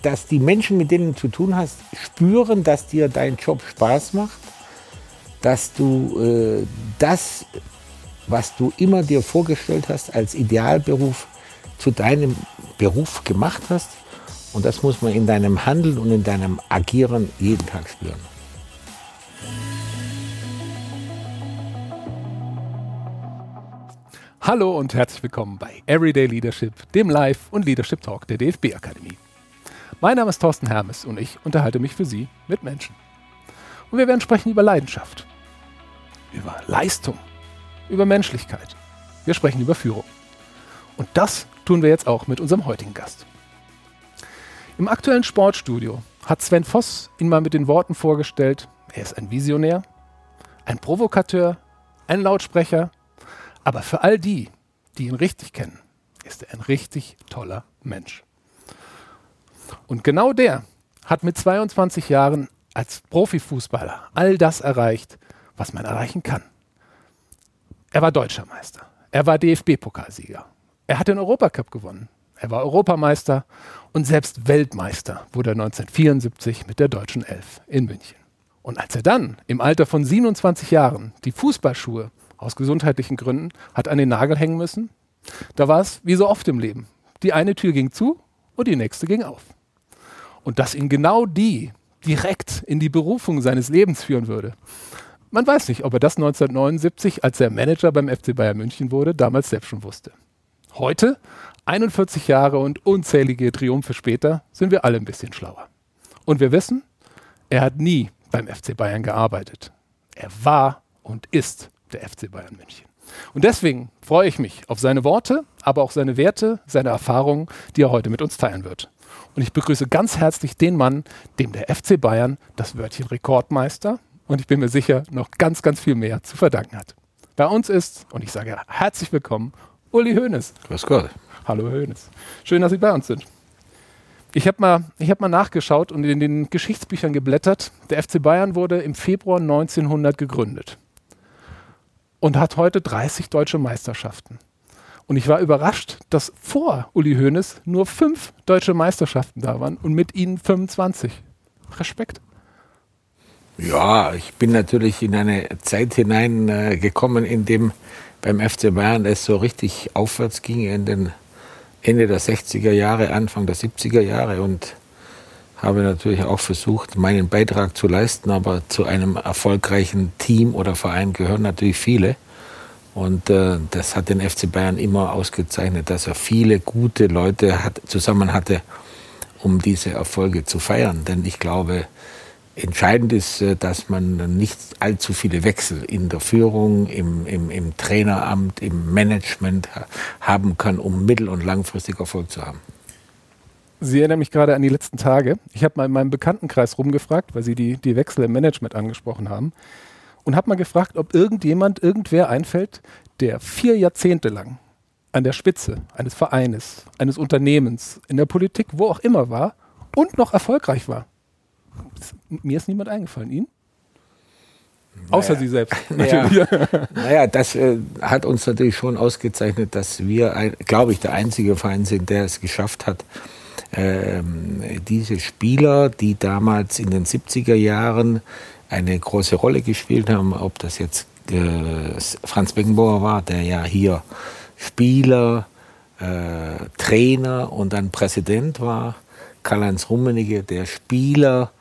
dass die Menschen, mit denen du zu tun hast, spüren, dass dir dein Job Spaß macht, dass du äh, das, was du immer dir vorgestellt hast als Idealberuf, zu deinem Beruf gemacht hast. Und das muss man in deinem Handeln und in deinem Agieren jeden Tag spüren. Hallo und herzlich willkommen bei Everyday Leadership, dem Live- und Leadership Talk der DFB Akademie. Mein Name ist Thorsten Hermes und ich unterhalte mich für Sie mit Menschen. Und wir werden sprechen über Leidenschaft, über Leistung, über Menschlichkeit. Wir sprechen über Führung. Und das tun wir jetzt auch mit unserem heutigen Gast. Im aktuellen Sportstudio hat Sven Voss ihn mal mit den Worten vorgestellt, er ist ein Visionär, ein Provokateur, ein Lautsprecher, aber für all die, die ihn richtig kennen, ist er ein richtig toller Mensch. Und genau der hat mit 22 Jahren als Profifußballer all das erreicht, was man erreichen kann. Er war Deutscher Meister. Er war DFB-Pokalsieger. Er hat den Europacup gewonnen. Er war Europameister und selbst Weltmeister wurde er 1974 mit der deutschen Elf in München. Und als er dann im Alter von 27 Jahren die Fußballschuhe aus gesundheitlichen Gründen hat an den Nagel hängen müssen, da war es wie so oft im Leben. Die eine Tür ging zu und die nächste ging auf. Und dass ihn genau die direkt in die Berufung seines Lebens führen würde. Man weiß nicht, ob er das 1979, als er Manager beim FC Bayern München wurde, damals selbst schon wusste. Heute, 41 Jahre und unzählige Triumphe später, sind wir alle ein bisschen schlauer. Und wir wissen, er hat nie beim FC Bayern gearbeitet. Er war und ist der FC Bayern München. Und deswegen freue ich mich auf seine Worte, aber auch seine Werte, seine Erfahrungen, die er heute mit uns teilen wird. Und ich begrüße ganz herzlich den Mann, dem der FC Bayern das Wörtchen Rekordmeister und ich bin mir sicher noch ganz, ganz viel mehr zu verdanken hat. Bei uns ist, und ich sage herzlich willkommen, Uli Hoeneß. Grüß Gott. Hallo Hoeneß. Schön, dass Sie bei uns sind. Ich habe mal, hab mal nachgeschaut und in den Geschichtsbüchern geblättert. Der FC Bayern wurde im Februar 1900 gegründet und hat heute 30 deutsche Meisterschaften. Und ich war überrascht, dass vor Uli Hoeneß nur fünf deutsche Meisterschaften da waren und mit ihnen 25. Respekt. Ja, ich bin natürlich in eine Zeit hineingekommen, äh, in dem beim FC Bayern es so richtig aufwärts ging in den Ende der 60er Jahre, Anfang der 70er Jahre und habe natürlich auch versucht, meinen Beitrag zu leisten, aber zu einem erfolgreichen Team oder Verein gehören natürlich viele. Und äh, das hat den FC Bayern immer ausgezeichnet, dass er viele gute Leute hat, zusammen hatte, um diese Erfolge zu feiern. Denn ich glaube, entscheidend ist, äh, dass man nicht allzu viele Wechsel in der Führung, im, im, im Traineramt, im Management haben kann, um mittel- und langfristig Erfolg zu haben. Sie erinnern mich gerade an die letzten Tage. Ich habe mal in meinem Bekanntenkreis rumgefragt, weil Sie die, die Wechsel im Management angesprochen haben und habe mal gefragt, ob irgendjemand, irgendwer einfällt, der vier Jahrzehnte lang an der Spitze eines Vereines, eines Unternehmens, in der Politik, wo auch immer war und noch erfolgreich war. Mir ist niemand eingefallen. Ihnen? Naja. Außer Sie selbst. Naja, naja das äh, hat uns natürlich schon ausgezeichnet, dass wir, glaube ich, der einzige Verein sind, der es geschafft hat, ähm, diese Spieler, die damals in den 70er Jahren eine große Rolle gespielt haben, ob das jetzt äh, Franz Beckenbauer war, der ja hier Spieler, äh, Trainer und dann Präsident war, Karl-Heinz Rummenigge, der Spieler,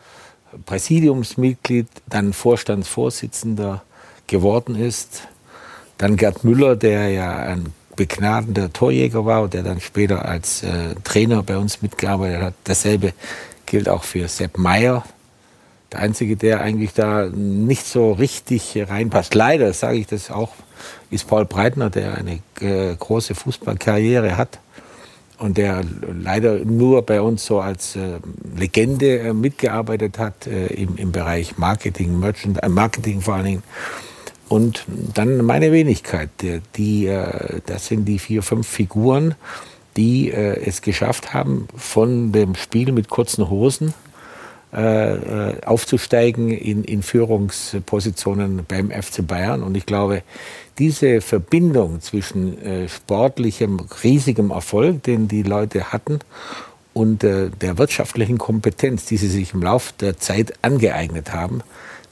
Präsidiumsmitglied, dann Vorstandsvorsitzender geworden ist, dann Gerd Müller, der ja ein begnadender Torjäger war und der dann später als äh, Trainer bei uns mitgearbeitet hat. Dasselbe gilt auch für Sepp Meyer, der Einzige, der eigentlich da nicht so richtig reinpasst, leider sage ich das auch, ist Paul Breitner, der eine äh, große Fußballkarriere hat und der leider nur bei uns so als äh, Legende äh, mitgearbeitet hat äh, im, im Bereich Marketing, Merchant, äh, Marketing vor allen Dingen. Und dann meine Wenigkeit, die, die äh, das sind die vier, fünf Figuren, die es geschafft haben, von dem Spiel mit kurzen Hosen aufzusteigen in, in Führungspositionen beim FC Bayern. Und ich glaube, diese Verbindung zwischen äh, sportlichem, riesigem Erfolg, den die Leute hatten, und äh, der wirtschaftlichen Kompetenz, die sie sich im Laufe der Zeit angeeignet haben.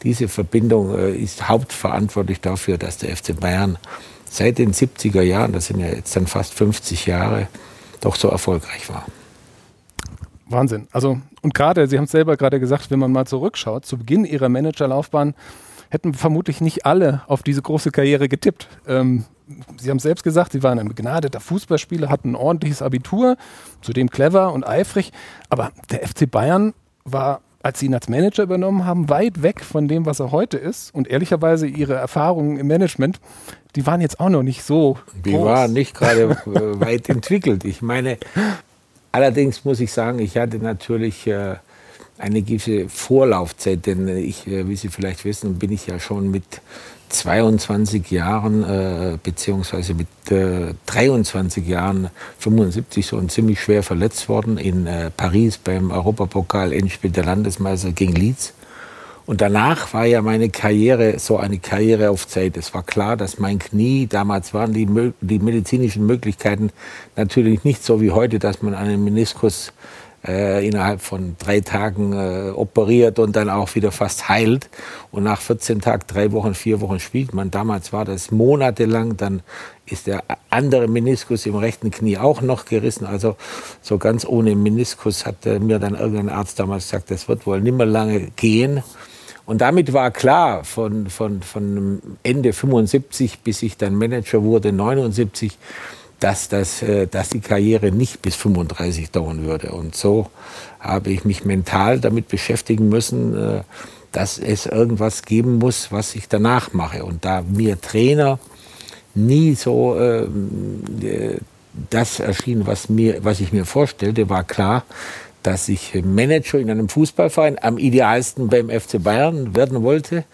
Diese Verbindung äh, ist hauptverantwortlich dafür, dass der FC Bayern seit den 70er Jahren, das sind ja jetzt dann fast 50 Jahre, doch so erfolgreich war. Wahnsinn. Also, und gerade, Sie haben es selber gerade gesagt, wenn man mal zurückschaut, zu Beginn Ihrer Managerlaufbahn hätten vermutlich nicht alle auf diese große Karriere getippt. Ähm, Sie haben selbst gesagt, Sie waren ein begnadeter Fußballspieler, hatten ein ordentliches Abitur, zudem clever und eifrig. Aber der FC Bayern war, als Sie ihn als Manager übernommen haben, weit weg von dem, was er heute ist. Und ehrlicherweise Ihre Erfahrungen im Management, die waren jetzt auch noch nicht so. Die groß. waren nicht gerade äh, weit entwickelt. Ich meine, allerdings muss ich sagen, ich hatte natürlich. Äh, eine gewisse Vorlaufzeit, denn ich, äh, wie Sie vielleicht wissen, bin ich ja schon mit 22 Jahren äh, beziehungsweise mit äh, 23 Jahren 75 so ziemlich schwer verletzt worden in Paris beim Europapokal Endspiel der Landesmeister gegen Leeds. Und danach war ja meine Karriere so eine Karriere auf Zeit. Es war klar, dass mein Knie, damals waren die, die medizinischen Möglichkeiten natürlich nicht so wie heute, dass man einen Meniskus äh, innerhalb von drei Tagen äh, operiert und dann auch wieder fast heilt. Und nach 14 Tagen, drei Wochen, vier Wochen spielt man. Damals war das monatelang. Dann ist der andere Meniskus im rechten Knie auch noch gerissen. Also so ganz ohne Meniskus hat äh, mir dann irgendein Arzt damals gesagt, das wird wohl nimmer lange gehen. Und damit war klar, von, von, von Ende 75 bis ich dann Manager wurde, 79, dass, das, äh, dass die Karriere nicht bis 35 dauern würde. Und so habe ich mich mental damit beschäftigen müssen, äh, dass es irgendwas geben muss, was ich danach mache. Und da mir Trainer nie so ähm, äh, das erschien, was, mir, was ich mir vorstellte, war klar, dass ich Manager in einem Fußballverein, am idealsten beim FC Bayern werden wollte.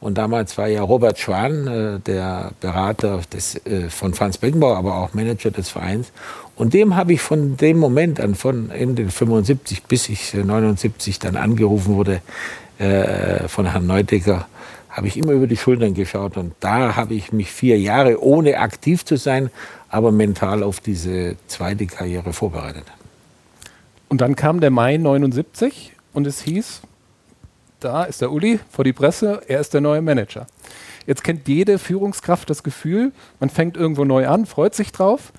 Und damals war ja Robert Schwan, äh, der Berater des, äh, von Franz Beckenbauer, aber auch Manager des Vereins. Und dem habe ich von dem Moment an, von Ende 75 bis ich 79 äh, dann angerufen wurde äh, von Herrn Neudecker, habe ich immer über die Schultern geschaut. Und da habe ich mich vier Jahre, ohne aktiv zu sein, aber mental auf diese zweite Karriere vorbereitet. Und dann kam der Mai 79 und es hieß, da ist der Uli vor die Presse, er ist der neue Manager. Jetzt kennt jede Führungskraft das Gefühl, man fängt irgendwo neu an, freut sich drauf,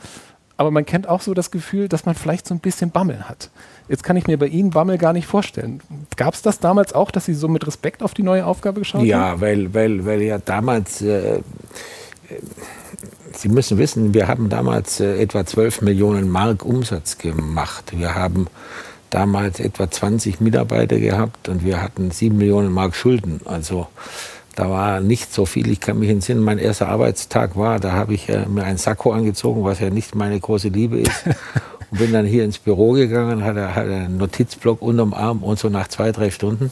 aber man kennt auch so das Gefühl, dass man vielleicht so ein bisschen Bammel hat. Jetzt kann ich mir bei Ihnen Bammel gar nicht vorstellen. Gab es das damals auch, dass Sie so mit Respekt auf die neue Aufgabe geschaut ja, haben? Ja, weil, weil, weil ja damals, äh, äh, Sie müssen wissen, wir haben damals äh, etwa 12 Millionen Mark Umsatz gemacht. Wir haben damals etwa 20 Mitarbeiter gehabt und wir hatten 7 Millionen Mark Schulden. Also da war nicht so viel. Ich kann mich entsinnen, mein erster Arbeitstag war, da habe ich äh, mir ein Sakko angezogen, was ja nicht meine große Liebe ist. und bin dann hier ins Büro gegangen, hatte, hatte einen Notizblock unterm Arm und so nach zwei, drei Stunden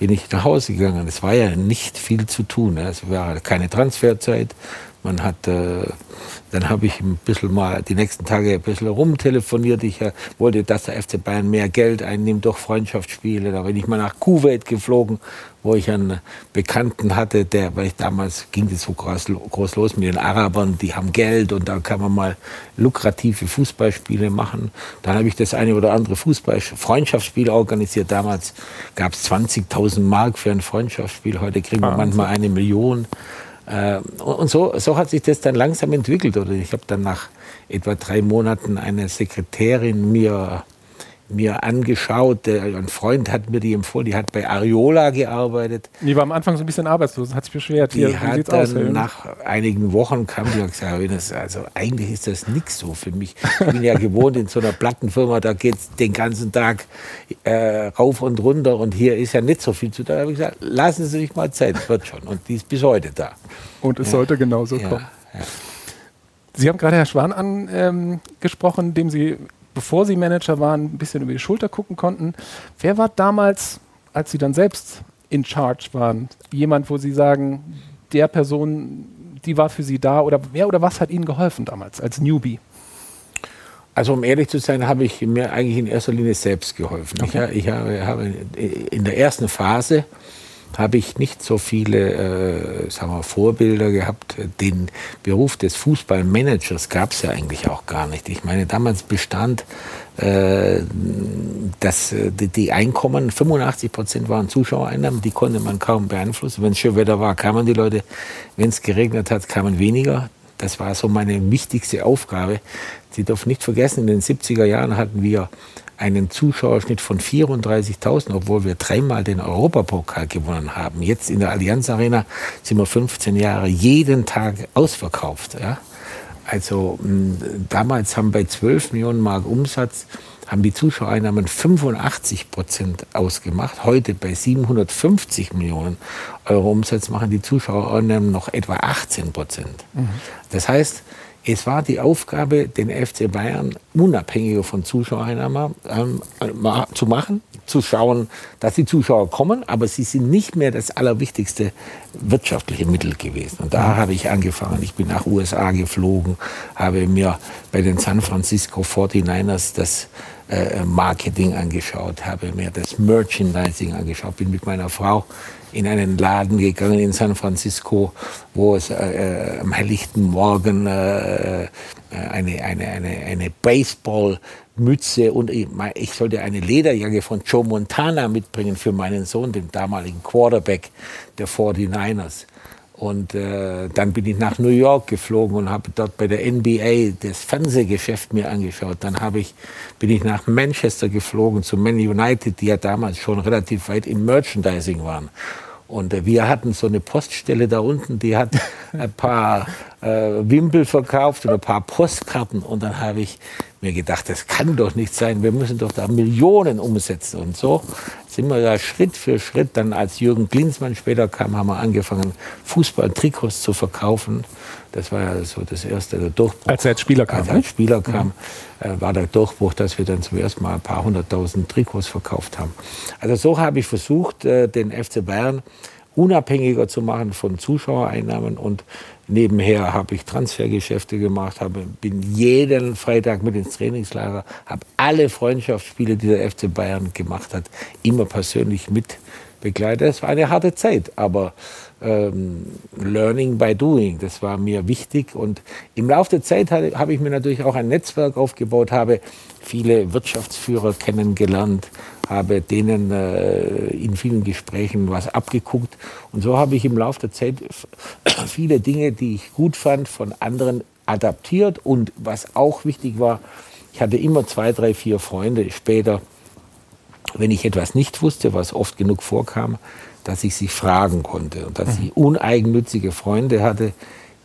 bin ich nach Hause gegangen. Es war ja nicht viel zu tun. Es war keine Transferzeit. Man hat, äh, dann habe ich ein bisschen mal die nächsten Tage ein bisschen rumtelefoniert. Ich äh, wollte, dass der FC Bayern mehr Geld einnimmt durch Freundschaftsspiele. Da bin ich mal nach Kuwait geflogen, wo ich einen Bekannten hatte, der, weil ich damals ging das so groß, groß los mit den Arabern, die haben Geld und da kann man mal lukrative Fußballspiele machen. Dann habe ich das eine oder andere Fußball Freundschaftsspiel organisiert. Damals gab es 20.000 Mark für ein Freundschaftsspiel. Heute kriegen wir manchmal eine Million. Äh, und so, so hat sich das dann langsam entwickelt. Oder ich habe dann nach etwa drei Monaten eine Sekretärin mir mir angeschaut. Ein Freund hat mir die empfohlen, die hat bei Ariola gearbeitet. Die war am Anfang so ein bisschen arbeitslos, hat sich beschwert. Die Hier, hat dann aus, nach einigen Wochen kam die und gesagt, also eigentlich ist das nichts so für mich. Ich bin ja gewohnt in so einer Plattenfirma, da geht es den ganzen Tag äh, rauf und runter und hier ist ja nicht so viel zu tun. Da habe ich gesagt, lassen Sie sich mal Zeit, wird schon. Und die ist bis heute da. Und es ja. sollte genauso ja, kommen. Ja. Sie haben gerade Herr Schwan angesprochen, ähm, dem Sie bevor Sie Manager waren, ein bisschen über die Schulter gucken konnten. Wer war damals, als Sie dann selbst in Charge waren, jemand, wo Sie sagen, der Person, die war für Sie da oder wer oder was hat Ihnen geholfen damals als Newbie? Also um ehrlich zu sein, habe ich mir eigentlich in erster Linie selbst geholfen. Okay. Ich, ich habe, habe, in der ersten Phase habe ich nicht so viele äh, sagen wir, Vorbilder gehabt. Den Beruf des Fußballmanagers gab es ja eigentlich auch gar nicht. Ich meine, damals bestand äh, dass die Einkommen, 85 Prozent waren Zuschauereinnahmen, die konnte man kaum beeinflussen. Wenn es schön Wetter war, kamen die Leute. Wenn es geregnet hat, kamen weniger. Das war so meine wichtigste Aufgabe. Sie dürfen nicht vergessen, in den 70er Jahren hatten wir einen Zuschauerschnitt von 34.000, obwohl wir dreimal den Europapokal gewonnen haben. Jetzt in der Allianz Arena sind wir 15 Jahre jeden Tag ausverkauft. Ja? Also damals haben bei 12 Millionen Mark Umsatz haben die Zuschauereinnahmen 85 Prozent ausgemacht. Heute bei 750 Millionen Euro Umsatz machen die Zuschauereinnahmen noch etwa 18 Prozent. Mhm. Das heißt, es war die Aufgabe, den FC Bayern unabhängiger von Zuschauereinnahmen ähm, zu machen, zu schauen, dass die Zuschauer kommen, aber sie sind nicht mehr das allerwichtigste wirtschaftliche Mittel gewesen. Und da habe ich angefangen. Ich bin nach USA geflogen, habe mir bei den San Francisco 49ers das Marketing angeschaut, habe mir das Merchandising angeschaut, bin mit meiner Frau in einen Laden gegangen in San Francisco, wo es äh, äh am helllichten Morgen äh, äh, eine, eine, eine, eine Baseballmütze und ich sollte eine Lederjacke von Joe Montana mitbringen für meinen Sohn, den damaligen Quarterback der 49ers. Und äh, dann bin ich nach New York geflogen und habe dort bei der NBA das Fernsehgeschäft mir angeschaut. Dann ich, bin ich nach Manchester geflogen zu Man United, die ja damals schon relativ weit im Merchandising waren. Und äh, wir hatten so eine Poststelle da unten, die hat ein paar äh, Wimpel verkauft und ein paar Postkarten. Und dann habe ich mir gedacht, das kann doch nicht sein, wir müssen doch da Millionen umsetzen. Und so sind wir da Schritt für Schritt, dann als Jürgen Klinsmann später kam, haben wir angefangen, Fußball-Trikots zu verkaufen. Das war ja so das erste der Durchbruch. Als er als Spieler kam. Als er als Spieler kam, ja. äh, war der Durchbruch, dass wir dann zum ersten Mal ein paar hunderttausend Trikots verkauft haben. Also so habe ich versucht, äh, den FC Bayern unabhängiger zu machen von Zuschauereinnahmen und Nebenher habe ich Transfergeschäfte gemacht, habe, bin jeden Freitag mit ins Trainingslager, habe alle Freundschaftsspiele, die der FC Bayern gemacht hat, immer persönlich mit begleitet. Es war eine harte Zeit, aber ähm, Learning by Doing, das war mir wichtig. Und im Laufe der Zeit habe ich mir natürlich auch ein Netzwerk aufgebaut, habe viele Wirtschaftsführer kennengelernt, habe denen äh, in vielen Gesprächen was abgeguckt. Und so habe ich im Laufe der Zeit viele Dinge, die ich gut fand, von anderen adaptiert. Und was auch wichtig war, ich hatte immer zwei, drei, vier Freunde später, wenn ich etwas nicht wusste, was oft genug vorkam, dass ich sie fragen konnte und dass mhm. ich uneigennützige Freunde hatte,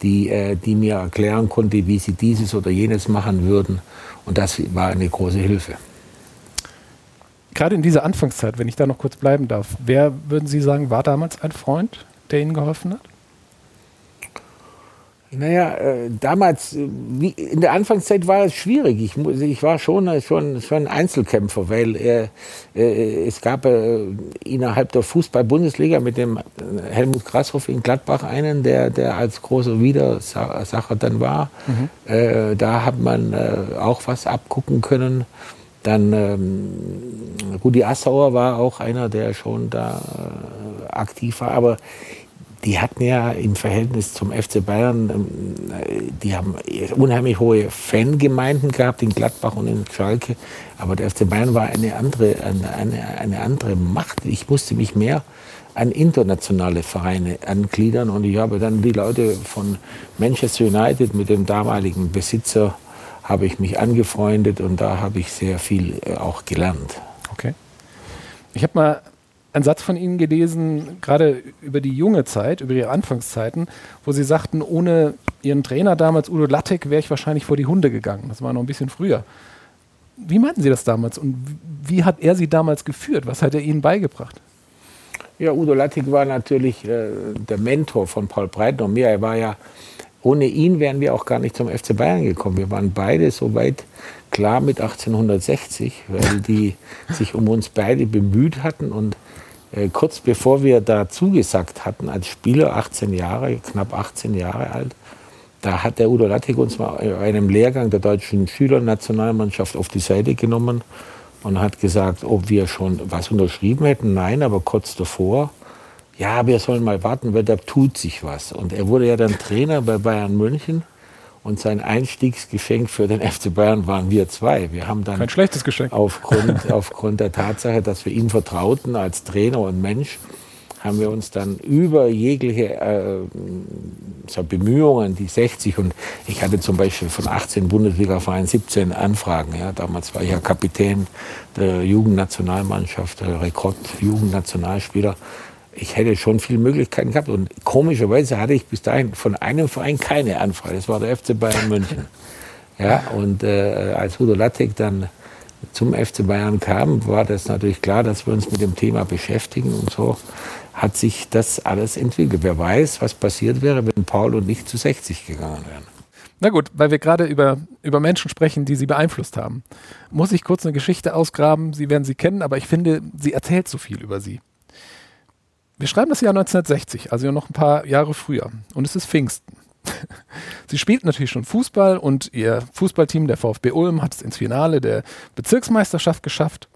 die, äh, die mir erklären konnte, wie sie dieses oder jenes machen würden. Und das war eine große Hilfe. Gerade in dieser Anfangszeit, wenn ich da noch kurz bleiben darf, wer würden Sie sagen, war damals ein Freund, der Ihnen geholfen hat? Naja, äh, damals, äh, in der Anfangszeit war es schwierig. Ich, ich war schon, äh, schon, schon Einzelkämpfer, weil äh, äh, es gab äh, innerhalb der Fußball-Bundesliga mit dem Helmut Grasshoff in Gladbach einen, der, der als großer Widersacher dann war. Mhm. da hat man auch was abgucken können. Dann ähm, Rudi Assauer war auch einer, der schon da aktiv war. Aber die hatten ja im Verhältnis zum FC Bayern, ähm, die haben unheimlich hohe Fangemeinden gehabt in Gladbach und in Schalke. Aber der FC Bayern war eine andere, eine, eine andere Macht. Ich musste mich mehr an internationale Vereine angliedern und ich habe dann die Leute von Manchester United mit dem damaligen Besitzer habe ich mich angefreundet und da habe ich sehr viel äh, auch gelernt. Okay. Ich habe mal einen Satz von Ihnen gelesen, gerade über die junge Zeit, über Ihre Anfangszeiten, wo Sie sagten, ohne Ihren Trainer damals, Udo Lattek, wäre ich wahrscheinlich vor die Hunde gegangen. Das war noch ein bisschen früher. Wie meinten Sie das damals und wie hat er Sie damals geführt? Was hat er Ihnen beigebracht? Ja, Udo Lattek war natürlich äh, der Mentor von Paul Breitner mir. Er war ja, ohne ihn wären wir auch gar nicht zum FC Bayern gekommen. Wir waren beide so weit klar mit 1860, weil die sich um uns beide bemüht hatten und äh, kurz bevor wir da zugesagt hatten, als Spieler, 18 Jahre, knapp 18 Jahre alt, da hat der Udo Lattek uns mal in einem Lehrgang der deutschen Schülernationalmannschaft auf die Seite genommen und hat gesagt, ob wir schon was unterschrieben hätten. Nein, aber kurz davor ja, wir sollen mal warten, weil da tut sich was. Und er wurde ja dann Trainer bei Bayern München. Und sein Einstiegsgeschenk für den FC Bayern waren wir zwei. Wir haben dann Kein schlechtes Geschenk. Aufgrund, aufgrund der Tatsache, dass wir ihm vertrauten als Trainer und Mensch, haben wir uns dann über jegliche äh, so Bemühungen, die 60 und ich hatte zum Beispiel von 18 Bundesliga-Vereinen 17 Anfragen. Ja, damals war ich ja Kapitän der Jugendnationalmannschaft, der Rekord-Jugendnationalspieler. Ich hätte schon viele Möglichkeiten gehabt und komischerweise hatte ich bis dahin von einem Verein keine Anfrage. Das war der FC Bayern München. Ja, und äh, als Udo Lattek dann zum FC Bayern kam, war das natürlich klar, dass wir uns mit dem Thema beschäftigen und so hat sich das alles entwickelt. Wer weiß, was passiert wäre, wenn Paul und ich zu 60 gegangen wären. Na gut, weil wir gerade über, über Menschen sprechen, die Sie beeinflusst haben, muss ich kurz eine Geschichte ausgraben. Sie werden sie kennen, aber ich finde, sie erzählt so viel über Sie. Wir schreiben das Jahr 1960, also noch ein paar Jahre früher. Und es ist Pfingsten. Sie spielt natürlich schon Fußball und ihr Fußballteam, der VfB Ulm, hat es ins Finale der Bezirksmeisterschaft geschafft.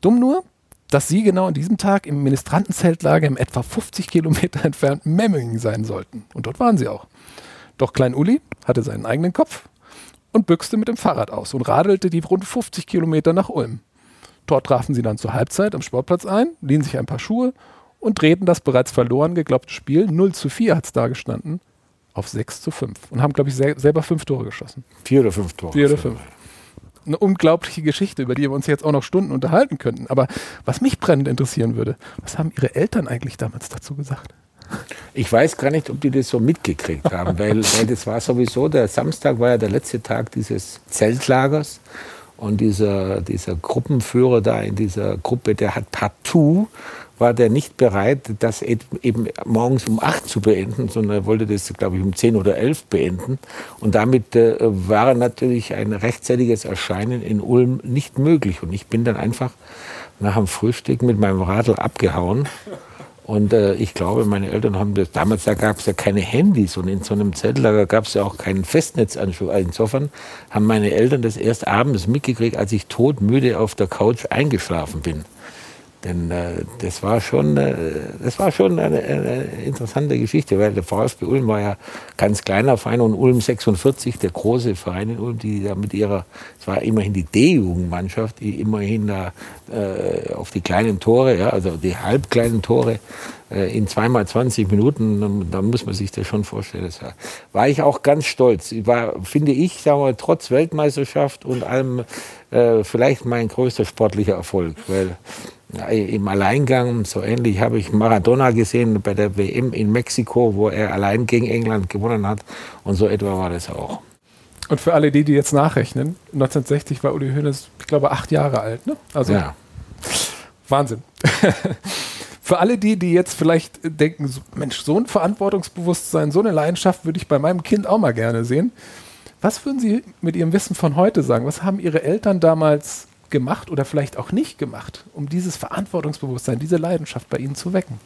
Dumm nur, dass sie genau an diesem Tag im Ministrantenzeltlager im etwa 50 Kilometer entfernten Memmingen sein sollten. Und dort waren sie auch. Doch Klein Uli hatte seinen eigenen Kopf und büchste mit dem Fahrrad aus und radelte die rund 50 Kilometer nach Ulm. Dort trafen sie dann zur Halbzeit am Sportplatz ein, liehen sich ein paar Schuhe und drehten das bereits verloren geglaubte Spiel, 0 zu 4 hat es da gestanden, auf 6 zu 5 und haben, glaube ich, sel selber fünf Tore geschossen. Vier oder fünf Tore. Vier oder fünf eine unglaubliche Geschichte, über die wir uns jetzt auch noch Stunden unterhalten könnten. Aber was mich brennend interessieren würde, was haben Ihre Eltern eigentlich damals dazu gesagt? Ich weiß gar nicht, ob die das so mitgekriegt haben, weil, weil das war sowieso, der Samstag war ja der letzte Tag dieses Zeltlagers. Und dieser, dieser Gruppenführer da in dieser Gruppe, der hat partout war der nicht bereit, das eben morgens um acht zu beenden, sondern er wollte das, glaube ich, um zehn oder elf beenden. Und damit äh, war natürlich ein rechtzeitiges Erscheinen in Ulm nicht möglich. Und ich bin dann einfach nach dem Frühstück mit meinem Radl abgehauen. Und äh, ich glaube, meine Eltern haben das, damals da gab es ja keine Handys und in so einem Zeltlager gab es ja auch keinen Festnetzanschluss. Insofern haben meine Eltern das erst abends mitgekriegt, als ich todmüde auf der Couch eingeschlafen bin. Denn äh, das war schon, äh, das war schon eine, eine, interessante Geschichte, weil der VfB Ulm war ja ganz kleiner Verein und Ulm 46, der große Verein in Ulm, die da mit ihrer, es war immerhin die D-Jugendmannschaft, die immerhin da äh, auf die kleinen Tore, ja, also die halbkleinen Tore äh, in zweimal 20 Minuten, da muss man sich das schon vorstellen. Das war, war ich auch ganz stolz. War, finde ich, sagen wir, trotz Weltmeisterschaft und allem äh, vielleicht mein größter sportlicher Erfolg, weil im Alleingang, so ähnlich habe ich Maradona gesehen bei der WM in Mexiko, wo er allein gegen England gewonnen hat. Und so etwa war das auch. Und für alle die, die jetzt nachrechnen, 1960 war Uli Hoeneß, ich glaube, acht Jahre alt. Ne? Also ja. Wahnsinn. für alle die, die jetzt vielleicht denken, Mensch, so ein Verantwortungsbewusstsein, so eine Leidenschaft würde ich bei meinem Kind auch mal gerne sehen. Was würden Sie mit Ihrem Wissen von heute sagen? Was haben Ihre Eltern damals gemacht oder vielleicht auch nicht gemacht, um dieses Verantwortungsbewusstsein, diese Leidenschaft bei Ihnen zu wecken?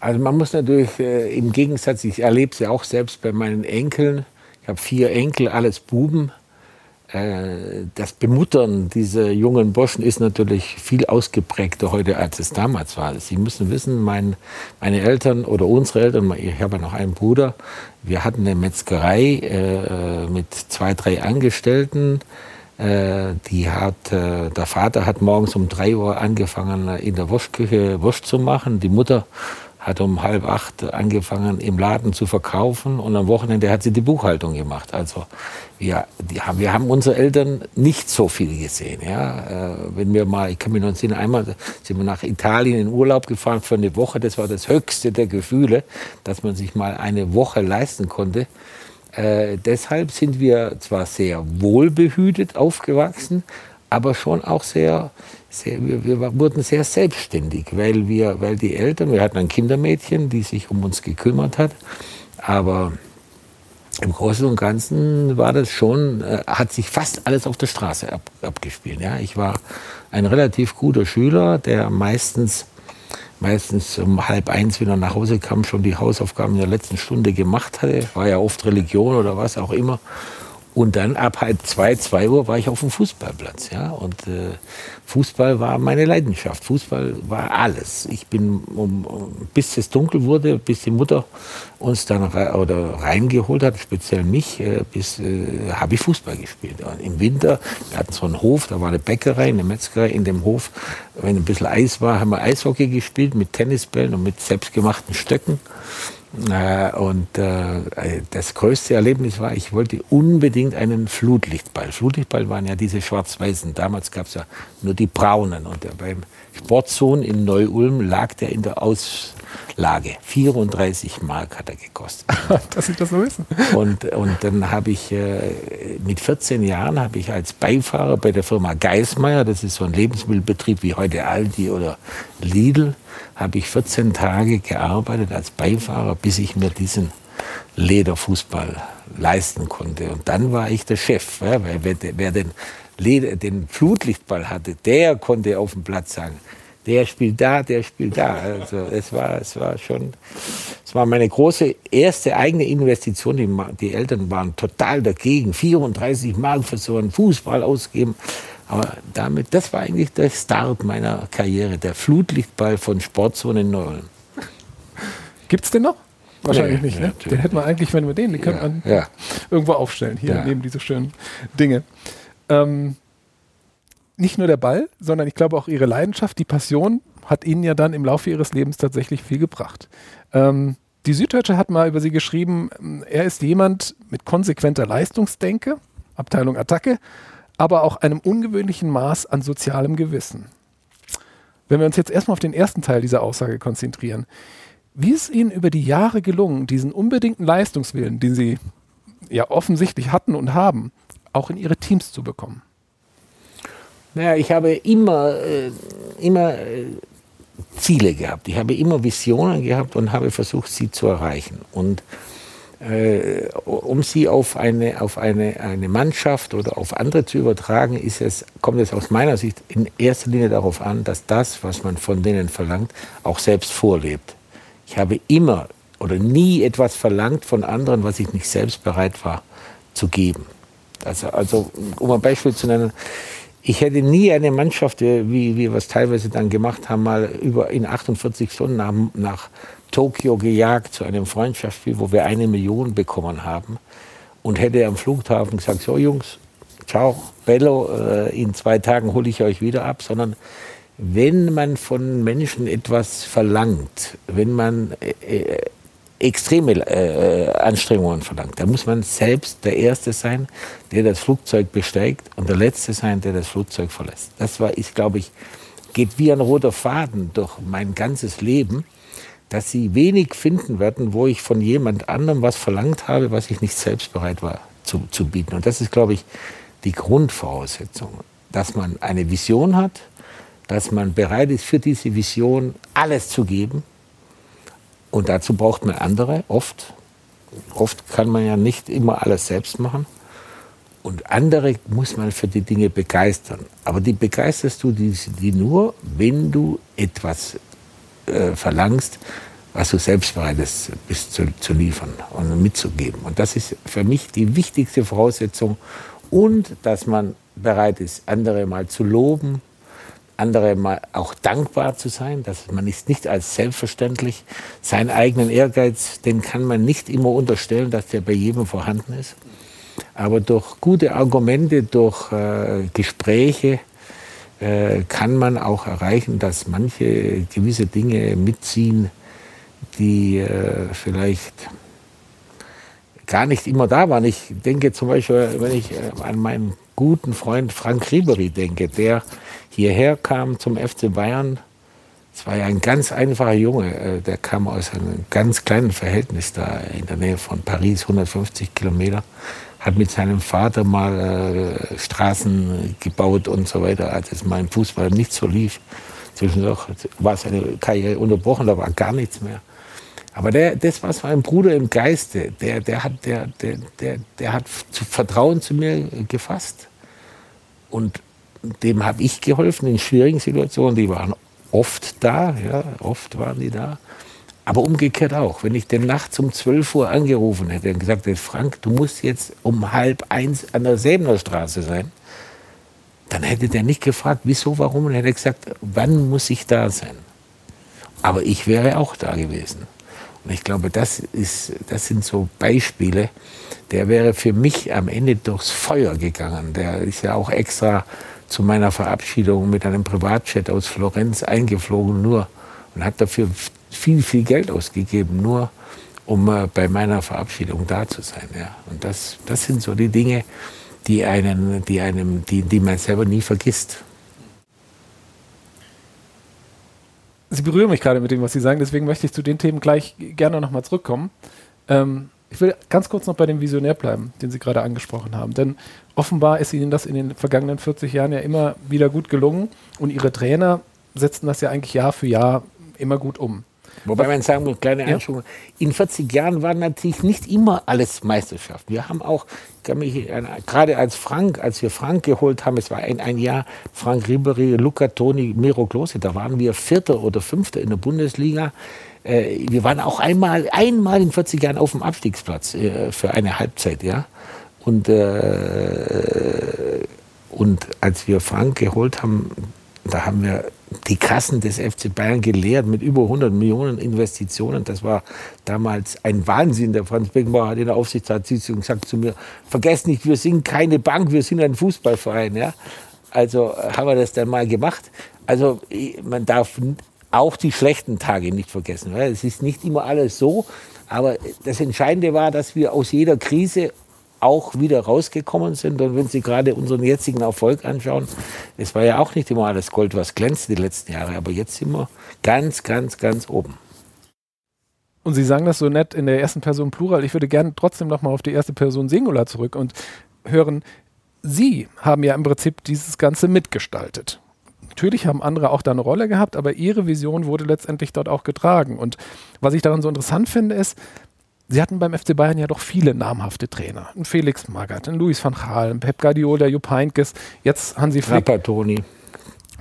Also man muss natürlich äh, im Gegensatz, ich erlebe es ja auch selbst bei meinen Enkeln, ich habe vier Enkel, alles Buben, äh, das Bemuttern dieser jungen Burschen ist natürlich viel ausgeprägter heute, als es damals war. Sie müssen wissen, mein, meine Eltern oder unsere Eltern, ich habe ja noch einen Bruder, wir hatten eine Metzgerei äh, mit zwei, drei Angestellten. Äh, die hat, äh, der Vater hat morgens um drei Uhr angefangen, in der Wurstküche Wurst zu machen. Die Mutter hat um halb acht angefangen, im Laden zu verkaufen und am Wochenende hat sie die Buchhaltung gemacht. Also wir, die haben, wir haben unsere Eltern nicht so viel gesehen. Ja? Äh, wenn wir mal, ich kann mich noch erinnern, einmal sind wir nach Italien in Urlaub gefahren für eine Woche. Das war das höchste der Gefühle, dass man sich mal eine Woche leisten konnte. Äh, deshalb sind wir zwar sehr wohlbehütet aufgewachsen, aber schon auch sehr, sehr wir, wir, wurden sehr selbstständig, weil wir, weil die Eltern, wir hatten ein Kindermädchen, die sich um uns gekümmert hat, aber im Großen und Ganzen war das schon, äh, hat sich fast alles auf der Straße ab, abgespielt. Ja, ich war ein relativ guter Schüler, der meistens meistens um halb eins, wenn er nach Hause kam, schon die Hausaufgaben in der letzten Stunde gemacht hatte. War ja oft Religion oder was auch immer. Und dann ab halb zwei, zwei Uhr war ich auf dem Fußballplatz. Ja? Und äh, Fußball war meine Leidenschaft. Fußball war alles. Ich bin, um, bis es dunkel wurde, bis die Mutter uns dann re oder reingeholt hat, speziell mich, äh, äh, habe ich Fußball gespielt. Und Im Winter, wir hatten so einen Hof, da war eine Bäckerei, eine Metzgerei. In dem Hof, wenn ein bisschen Eis war, haben wir Eishockey gespielt mit Tennisbällen und mit selbstgemachten Stöcken. Äh, und äh, das größte Erlebnis war, ich wollte unbedingt einen Flutlichtball. Flutlichtball waren ja diese schwarz-weißen. Damals gab es ja nur die braunen. Und beim Sportzone in Neu-Ulm lag der in der Auslage. 34 Mark hat er gekostet. Dass Sie das so wissen. Und, und dann habe ich äh, mit 14 Jahren habe ich als Beifahrer bei der Firma Geismeier, das ist so ein Lebensmittelbetrieb wie heute Aldi oder Lidl, habe ich 14 Tage gearbeitet als Beifahrer, bis ich mir diesen Lederfußball leisten konnte. Und dann war ich der Chef, ja, weil wer, wer den, Leder, den Flutlichtball hatte, der konnte auf dem Platz sagen, der spielt da, der spielt da. Also es war, es war schon, es war meine große erste eigene Investition. Die, die Eltern waren total dagegen, 34 Mark für so einen Fußball ausgeben. Aber damit, das war eigentlich der Start meiner Karriere, der Flutlichtball von Sportzone in Neuholm. Gibt es den noch? Wahrscheinlich nee, nicht, ne? Den hätten wir eigentlich, wenn wir den, den könnte man ja. irgendwo aufstellen, hier ja. neben diese schönen Dinge. Ähm, nicht nur der Ball, sondern ich glaube auch ihre Leidenschaft, die Passion hat ihnen ja dann im Laufe ihres Lebens tatsächlich viel gebracht. Ähm, die Süddeutsche hat mal über sie geschrieben, er ist jemand mit konsequenter Leistungsdenke, Abteilung Attacke, aber auch einem ungewöhnlichen Maß an sozialem Gewissen. Wenn wir uns jetzt erstmal auf den ersten Teil dieser Aussage konzentrieren, wie ist Ihnen über die Jahre gelungen, diesen unbedingten Leistungswillen, den Sie ja offensichtlich hatten und haben, auch in Ihre Teams zu bekommen? Naja, ich habe immer, äh, immer äh, Ziele gehabt. Ich habe immer Visionen gehabt und habe versucht, sie zu erreichen. Und äh, um sie auf, eine, auf eine, eine Mannschaft oder auf andere zu übertragen, ist es, kommt es aus meiner Sicht in erster Linie darauf an, dass das, was man von denen verlangt, auch selbst vorlebt. Ich habe immer oder nie etwas verlangt von anderen, was ich nicht selbst bereit war zu geben. Also, also um ein Beispiel zu nennen, ich hätte nie eine Mannschaft, wie, wie wir es teilweise dann gemacht haben, mal über in 48 Stunden nach, nach Tokio gejagt zu einem Freundschaftsspiel, wo wir eine Million bekommen haben. Und hätte am Flughafen gesagt, so Jungs, ciao, Bello, äh, in zwei Tagen hole ich euch wieder ab, sondern wenn man von Menschen etwas verlangt, wenn man äh, äh extreme äh, Anstrengungen verlangt, dann muss man selbst der Erste sein, der das Flugzeug besteigt und der Letzte sein, der das Flugzeug verlässt. Das war, ist, glaube ich, geht wie ein roter Faden durch mein ganzes Leben dass sie wenig finden werden, wo ich von jemand anderem was verlangt habe, was ich nicht selbst bereit war zu, zu bieten. Und das ist, glaube ich, die Grundvoraussetzung, dass man eine Vision hat, dass man bereit ist, für diese Vision alles zu geben. Und dazu braucht man andere, oft. Oft kann man ja nicht immer alles selbst machen. Und andere muss man für die Dinge begeistern. Aber die begeisterst du die, die nur, wenn du etwas äh, verlangst, was du selbst bereit bist zu, zu liefern und mitzugeben. Und das ist für mich die wichtigste Voraussetzung. Und dass man bereit ist, andere mal zu loben, andere mal auch dankbar zu sein, dass man ist nicht als selbstverständlich seinen eigenen Ehrgeiz, den kann man nicht immer unterstellen, dass der bei jedem vorhanden ist. Aber durch gute Argumente, durch äh, Gespräche, äh, kann man auch erreichen, dass manche gewisse Dinge mitziehen, die äh, vielleicht gar nicht immer da waren. Ich denke zum Beispiel, wenn ich äh, an meinen guten Freund Frank Ribery denke, der hierher kam zum FC Bayern. Es war ja ein ganz einfacher Junge, äh, der kam aus einem ganz kleinen Verhältnis da in der Nähe von Paris, 150 Kilometer hat mit seinem Vater mal äh, Straßen gebaut und so weiter, als es mal im Fußball nicht so lief. Zwischendurch war seine Karriere unterbrochen, da war gar nichts mehr. Aber der, das war so ein Bruder im Geiste, der, der, hat, der, der, der, der hat Vertrauen zu mir gefasst. Und dem habe ich geholfen in schwierigen Situationen. Die waren oft da, ja, oft waren die da. Aber umgekehrt auch, wenn ich den nachts um 12 Uhr angerufen hätte und gesagt hätte, Frank, du musst jetzt um halb eins an der Säbener Straße sein, dann hätte der nicht gefragt, wieso, warum, und hätte gesagt, wann muss ich da sein? Aber ich wäre auch da gewesen. Und ich glaube, das, ist, das sind so Beispiele. Der wäre für mich am Ende durchs Feuer gegangen. Der ist ja auch extra zu meiner Verabschiedung mit einem Privatjet aus Florenz eingeflogen, nur und hat dafür viel, viel Geld ausgegeben, nur um äh, bei meiner Verabschiedung da zu sein. Ja. Und das, das sind so die Dinge, die, einen, die, einem, die, die man selber nie vergisst. Sie berühren mich gerade mit dem, was Sie sagen, deswegen möchte ich zu den Themen gleich gerne nochmal zurückkommen. Ähm, ich will ganz kurz noch bei dem Visionär bleiben, den Sie gerade angesprochen haben. Denn offenbar ist Ihnen das in den vergangenen 40 Jahren ja immer wieder gut gelungen und Ihre Trainer setzen das ja eigentlich Jahr für Jahr immer gut um. Wobei man sagen muss, kleine Ja. Einschränkung, in 40 Jahren war natürlich nicht immer alles Meisterschaft. Wir haben auch, gerade als Frank, als wir Frank geholt haben, es war ein, ein Jahr, Frank Ribery, Luca Toni, Miro Klose, da waren wir Vierter oder Fünfter in der Bundesliga. Äh, wir waren auch einmal, einmal in 40 Jahren auf dem Abstiegsplatz äh, für eine Halbzeit, ja. Und, äh, und als wir Frank geholt haben, da haben wir die Kassen des FC Bayern geleert mit über 100 Millionen Investitionen. Das war damals ein Wahnsinn. Der Franz Beckenbauer hat in der Aufsichtsratssitzung gesagt zu mir, vergesst nicht, wir sind keine Bank, wir sind ein Fußballverein. Ja? Also äh, haben wir das dann mal gemacht. Also man darf auch die schlechten Tage nicht vergessen. Es ist nicht immer alles so. Aber das Entscheidende war, dass wir aus jeder Krise auch wieder rausgekommen sind. Und wenn Sie gerade unseren jetzigen Erfolg anschauen, es war ja auch nicht immer alles Gold, was glänzt die letzten Jahre. Aber jetzt sind wir ganz, ganz, ganz oben. Und Sie sagen das so nett in der ersten Person Plural. Ich würde gerne trotzdem nochmal auf die erste Person Singular zurück und hören, Sie haben ja im Prinzip dieses Ganze mitgestaltet. Natürlich haben andere auch da eine Rolle gehabt, aber Ihre Vision wurde letztendlich dort auch getragen. Und was ich daran so interessant finde, ist, Sie hatten beim FC Bayern ja doch viele namhafte Trainer. Ein Felix Magath, ein Luis van Gaal, ein Pep Guardiola, Jupp Heynckes, jetzt Hansi Flick. Trapattoni.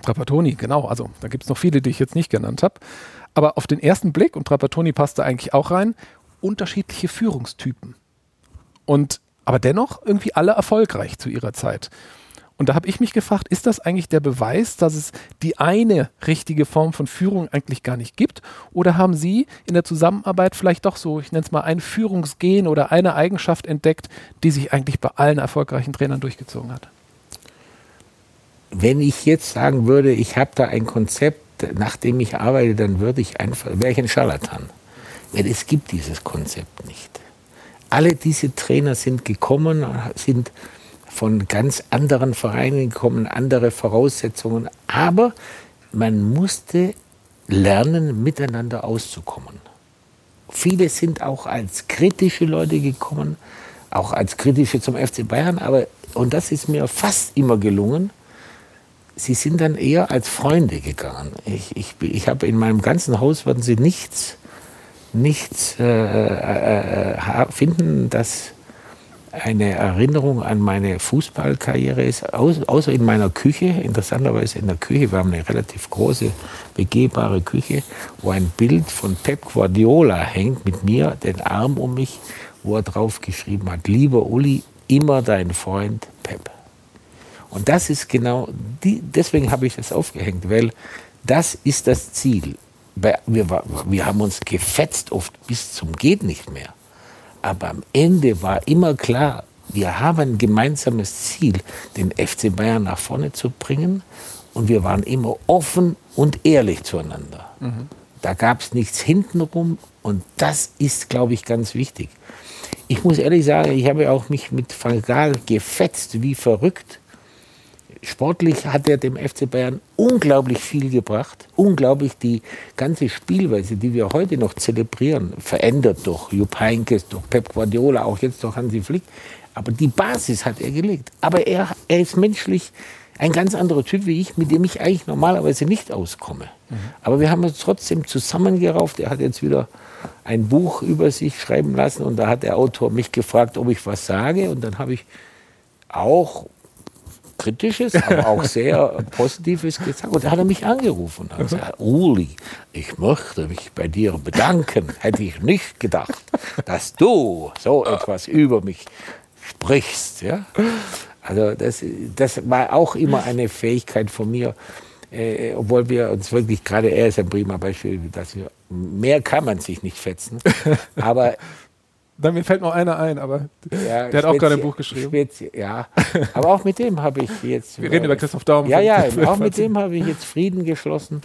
Trapattoni, genau. Also da gibt es noch viele, die ich jetzt nicht genannt habe. Aber auf den ersten Blick, und Trapattoni passte eigentlich auch rein, unterschiedliche Führungstypen. Und aber dennoch irgendwie alle erfolgreich zu ihrer Zeit. Und da habe ich mich gefragt, ist das eigentlich der Beweis, dass es die eine richtige Form von Führung eigentlich gar nicht gibt? Oder haben Sie in der Zusammenarbeit vielleicht doch so, ich nenne es mal ein Führungsgen oder eine Eigenschaft entdeckt, die sich eigentlich bei allen erfolgreichen Trainern durchgezogen hat? Wenn ich jetzt sagen würde, ich habe da ein Konzept, nach dem ich arbeite, dann würde ich einfach, wäre ich ein Scharlatan. Weil es gibt dieses Konzept nicht. Alle diese Trainer sind gekommen, sind von ganz anderen Vereinen gekommen, andere Voraussetzungen. Aber man musste lernen, miteinander auszukommen. Viele sind auch als kritische Leute gekommen, auch als kritische zum FC Bayern. Aber, und das ist mir fast immer gelungen, sie sind dann eher als Freunde gegangen. Ich, ich, ich habe in meinem ganzen Haus, werden Sie nichts, nichts äh, äh, äh, finden, das eine Erinnerung an meine Fußballkarriere ist, au- außer in meiner Küche, interessanterweise in der Küche, wir haben eine relativ große, begehbare Küche, wo ein Bild von Pep Guardiola hängt mit mir, den Arm um mich, wo er drauf geschrieben hat, lieber Uli, immer dein Freund Pep. Und das ist genau, die, deswegen habe ich das aufgehängt, weil das ist das Ziel. Wir, wir haben uns gefetzt oft bis zum geht nicht mehr. Aber am Ende war immer klar, wir haben ein gemeinsames Ziel, den FC Bayern nach vorne zu bringen. Und wir waren immer offen und ehrlich zueinander. Da gab es nichts hintenrum. Und das ist, glaube ich, ganz wichtig. Ich muss ehrlich sagen, ich habe auch mich mit Van Gaal gefetzt wie verrückt. Sportlich hat er dem FC Bayern unglaublich viel gebracht. Unglaublich die ganze Spielweise, die wir heute noch zelebrieren, verändert durch Jupp Heynckes, durch Pep Guardiola, auch jetzt durch Hansi Flick. Aber die Basis hat er gelegt. Aber er, er ist menschlich ein ganz anderer Typ wie ich, mit dem ich eigentlich normalerweise nicht auskomme. Aber wir haben uns trotzdem zusammengerauft. Er hat jetzt wieder ein Buch über sich schreiben lassen und da hat der Autor mich gefragt, ob ich was sage. Und dann habe ich auch Kritisches, aber auch sehr Positives gesagt. Und da hat er mich angerufen und hat gesagt, Uli, ich möchte mich bei dir bedanken. Hätte ich nicht gedacht, dass du so etwas über mich sprichst. Ja? Also das, das war auch immer eine Fähigkeit von mir, äh, obwohl wir uns wirklich, gerade er ist ein prima Beispiel, dass wir, mehr kann man sich nicht fetzen, aber dann mir fällt noch einer ein, aber ja, der hat auch gerade ein Buch geschrieben. ja, aber auch mit dem habe ich jetzt. Wir reden über Christoph Daum. Ja, ja, auch mit dem habe ich jetzt Frieden geschlossen.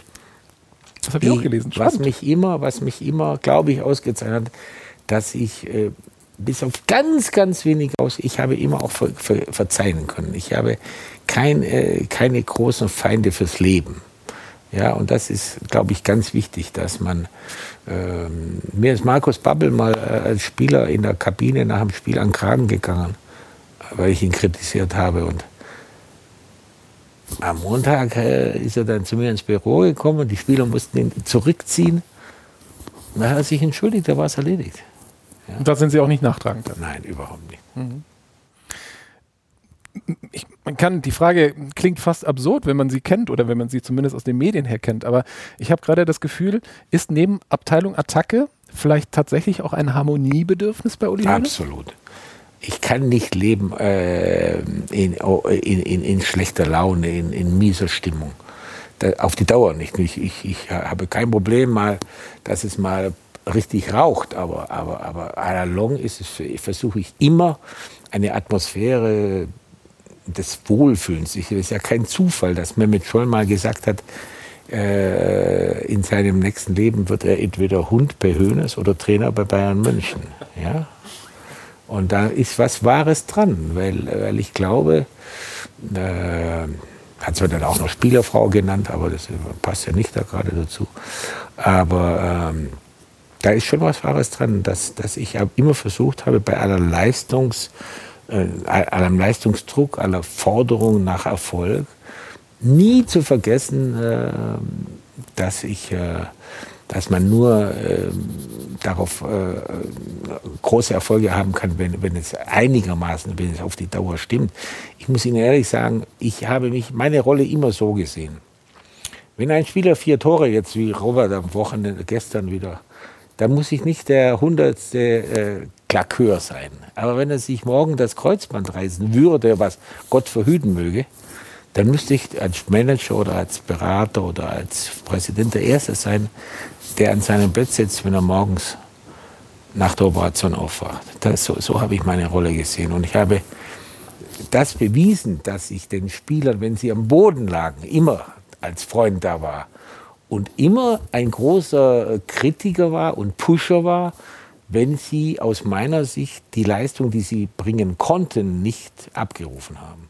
Das habe ich auch gelesen. Spannend. Was mich immer, was mich immer, glaube ich, ausgezeichnet hat, dass ich äh, bis auf ganz, ganz wenig aus, ich habe immer auch ver, ver, verzeihen können. Ich habe kein, äh, keine großen Feinde fürs Leben. Ja, und das ist, glaube ich, ganz wichtig, dass man. Ähm, mir ist Markus Babbel mal äh, als Spieler in der Kabine nach dem Spiel an den Kragen gegangen, weil ich ihn kritisiert habe. Und am Montag äh, ist er dann zu mir ins Büro gekommen und die Spieler mussten ihn zurückziehen. Und da hat er sich entschuldigt, da war es erledigt. Ja. Und da sind Sie auch nicht nachtragend? Nein, überhaupt nicht. Mhm ich, man kann, die Frage klingt fast absurd, wenn man sie kennt oder wenn man sie zumindest aus den Medien her kennt. Aber ich habe gerade das Gefühl, ist neben Abteilung Attacke vielleicht tatsächlich auch ein Harmoniebedürfnis bei Uli? Absolut. Ich kann nicht leben äh, in, in, in, in, schlechter Laune, in, mieser Stimmung. Da, auf die Dauer nicht. Ich, ich, ich habe kein Problem mal, dass es mal richtig raucht, aber, aber, aber à la longue ist es, versuche ich immer eine Atmosphäre des Wohlfühlens. Es ist ja kein Zufall, dass Mehmet Scholl mal gesagt hat, äh, in seinem nächsten Leben wird er entweder Hund bei Hönes oder Trainer bei Bayern München. Ja? Und da ist was Wahres dran, weil, weil ich glaube, äh, hat zwar dann auch noch Spielerfrau genannt, aber das passt ja nicht da gerade dazu. Aber ähm, da ist schon was Wahres dran, dass, dass ich immer versucht habe, bei aller Leistungs- äh, allem Leistungsdruck, aller Forderung nach Erfolg, nie zu vergessen, äh, dass ich, äh, dass man nur äh, darauf äh, große Erfolge haben kann, wenn, wenn es einigermaßen, wenn es auf die Dauer stimmt. Ich muss Ihnen ehrlich sagen, ich habe mich meine Rolle immer so gesehen. Wenn ein Spieler vier Tore jetzt wie Robert am Wochenende gestern wieder, dann muss ich nicht der hundertste äh, Klakör sein. Aber wenn er sich morgen das Kreuzband reißen würde, was Gott verhüten möge, dann müsste ich als Manager oder als Berater oder als Präsident der Erste sein, der an seinem Bett sitzt, wenn er morgens nach der Operation aufwacht. Das, so, so habe ich meine Rolle gesehen. Und ich habe das bewiesen, dass ich den Spielern, wenn sie am Boden lagen, immer als Freund da war und immer ein großer Kritiker war und Pusher war wenn sie aus meiner Sicht die Leistung, die sie bringen konnten, nicht abgerufen haben.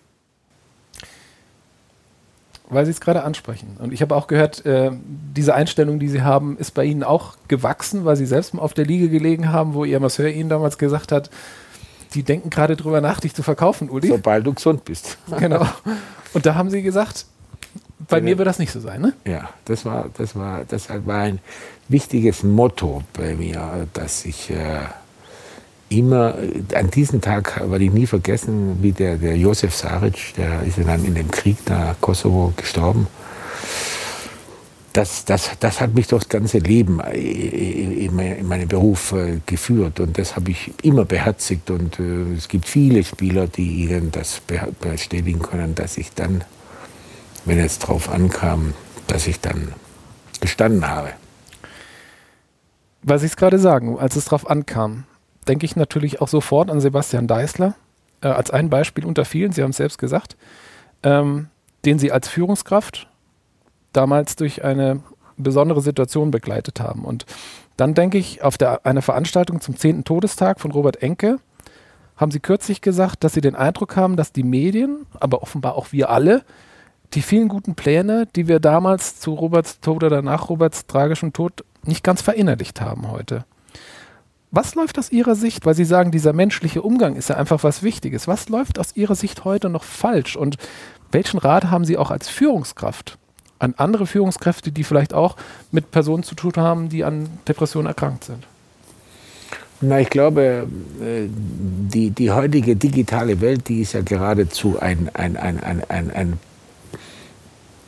Weil Sie es gerade ansprechen. Und ich habe auch gehört, äh, diese Einstellung, die Sie haben, ist bei Ihnen auch gewachsen, weil Sie selbst mal auf der Liege gelegen haben, wo Ihr Masseur Ihnen damals gesagt hat, die denken gerade drüber nach, dich zu verkaufen, Uli. Sobald du gesund bist. Genau. Und da haben Sie gesagt, bei mir wird das nicht so sein, ne? Ja, das war, das war, das war ein wichtiges Motto bei mir, dass ich äh, immer, an diesem Tag werde ich nie vergessen, wie der, der Josef Saric, der ist dann in dem Krieg nach Kosovo gestorben. Das, das, das hat mich das ganze Leben in meinem Beruf äh, geführt und das habe ich immer beherzigt und äh, es gibt viele Spieler, die Ihnen das bestätigen können, dass ich dann wenn es drauf ankam, dass ich dann gestanden habe. Weil Sie es gerade sagen, als es drauf ankam, denke ich natürlich auch sofort an Sebastian Deißler, äh, als ein Beispiel unter vielen, Sie haben es selbst gesagt, ähm, den Sie als Führungskraft damals durch eine besondere Situation begleitet haben. Und dann denke ich, auf der, einer Veranstaltung zum 10. Todestag von Robert Enke haben Sie kürzlich gesagt, dass Sie den Eindruck haben, dass die Medien, aber offenbar auch wir alle, die vielen guten Pläne, die wir damals zu Roberts Tod oder nach Roberts tragischem Tod nicht ganz verinnerlicht haben heute. Was läuft aus Ihrer Sicht, weil Sie sagen, dieser menschliche Umgang ist ja einfach was Wichtiges, was läuft aus Ihrer Sicht heute noch falsch und welchen Rat haben Sie auch als Führungskraft an andere Führungskräfte, die vielleicht auch mit Personen zu tun haben, die an Depressionen erkrankt sind? Na, ich glaube, äh, die, die heutige digitale Welt, die ist ja geradezu ein, ein, ein, ein, ein, ein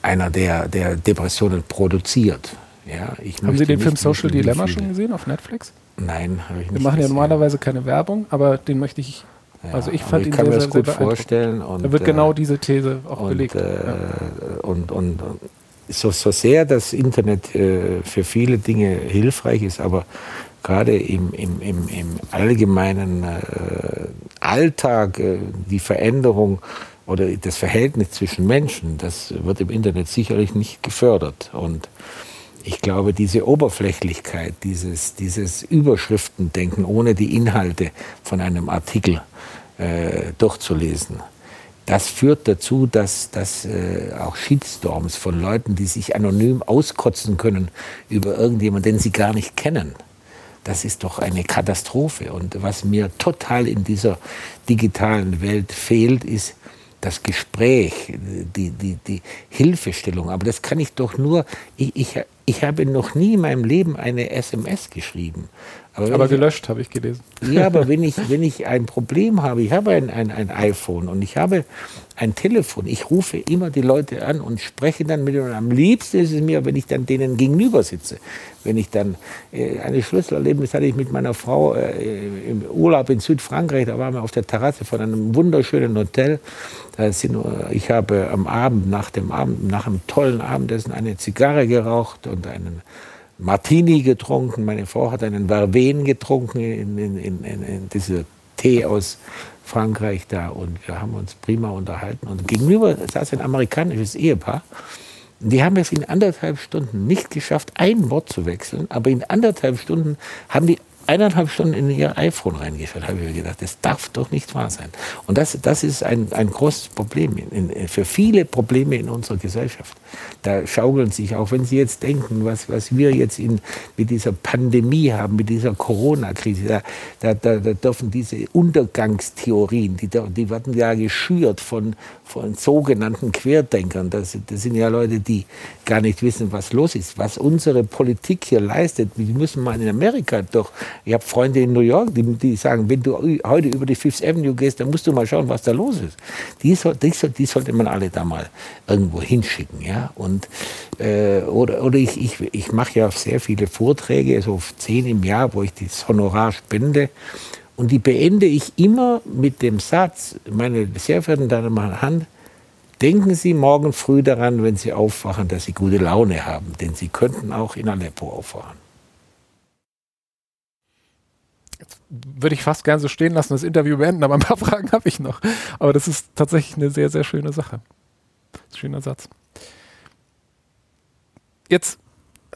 einer, der, der Depressionen produziert. Ja, Haben Sie den Film Social Dilemma schon gesehen auf Netflix? Nein, habe ich nicht. Wir machen ja normalerweise keine Werbung, aber den möchte ich. Ja, also ich fand ich ihn kann sehr, mir das gut vorstellen. Und, da wird genau äh, diese These auch und, belegt. Äh, ja. und, und, und so, so sehr das Internet äh, für viele Dinge hilfreich ist, aber gerade im, im, im, im allgemeinen äh, Alltag äh, die Veränderung oder das Verhältnis zwischen Menschen, das wird im Internet sicherlich nicht gefördert. Und ich glaube, diese Oberflächlichkeit, dieses, dieses Überschriftendenken, ohne die Inhalte von einem Artikel äh, durchzulesen, das führt dazu, dass, dass äh, auch Shitstorms von Leuten, die sich anonym auskotzen können über irgendjemanden, den sie gar nicht kennen, das ist doch eine Katastrophe. Und was mir total in dieser digitalen Welt fehlt, ist das Gespräch, die, die, die Hilfestellung. Aber das kann ich doch nur, ich, ich, ich habe noch nie in meinem Leben eine SMS geschrieben. Aber, aber gelöscht, habe ich gelesen. Ja, aber wenn ich, wenn ich ein Problem habe, ich habe ein, ein, ein iPhone und ich habe ein Telefon, ich rufe immer die Leute an und spreche dann mit ihnen. Am liebsten ist es mir, wenn ich dann denen gegenüber sitze. Wenn ich dann, äh, eine Schlüsselerlebnis hatte ich mit meiner Frau äh, im Urlaub in Südfrankreich, da waren wir auf der Terrasse von einem wunderschönen Hotel. Sind, ich habe am Abend, nach dem Abend, nach einem tollen Abendessen eine Zigarre geraucht und einen Martini getrunken. Meine Frau hat einen Verven getrunken in, in, in, in dieser Tee aus Frankreich da und wir haben uns prima unterhalten. Und gegenüber saß ein amerikanisches Ehepaar. Die haben es in anderthalb Stunden nicht geschafft, ein Wort zu wechseln, aber in anderthalb Stunden haben die eineinhalb Stunden in ihr iPhone reingeschaut, habe ich mir gedacht, das darf doch nicht wahr sein. Und das, das ist ein, ein großes Problem in, in, für viele Probleme in unserer Gesellschaft. Da schaukeln sich, auch wenn Sie jetzt denken, was, was wir jetzt in, mit dieser Pandemie haben, mit dieser Corona-Krise, da, da, da, dürfen diese Untergangstheorien, die, die werden ja geschürt von, von sogenannten Querdenkern. Das, das sind ja Leute, die gar nicht wissen, was los ist. Was unsere Politik hier leistet, die müssen mal in Amerika doch ich habe Freunde in New York, die, die, sagen, wenn du heute über die Fifth Avenue gehst, dann musst du mal schauen, was da los ist. Die, die, die sollte man alle da mal irgendwo hinschicken. Ja? Und, äh, oder oder ich, ich, ich mache ja sehr viele Vorträge, so zehn im Jahr, wo ich das Honorar spende. Und die beende ich immer mit dem Satz, meine sehr verehrten Damen und Herren, denken Sie morgen früh daran, wenn Sie aufwachen, dass Sie gute Laune haben, denn Sie könnten auch in Aleppo aufwachen. würde ich fast gern so stehen lassen, das Interview beenden, aber ein paar Fragen habe ich noch. Aber das ist tatsächlich eine sehr, sehr schöne Sache. Schöner Satz. Jetzt,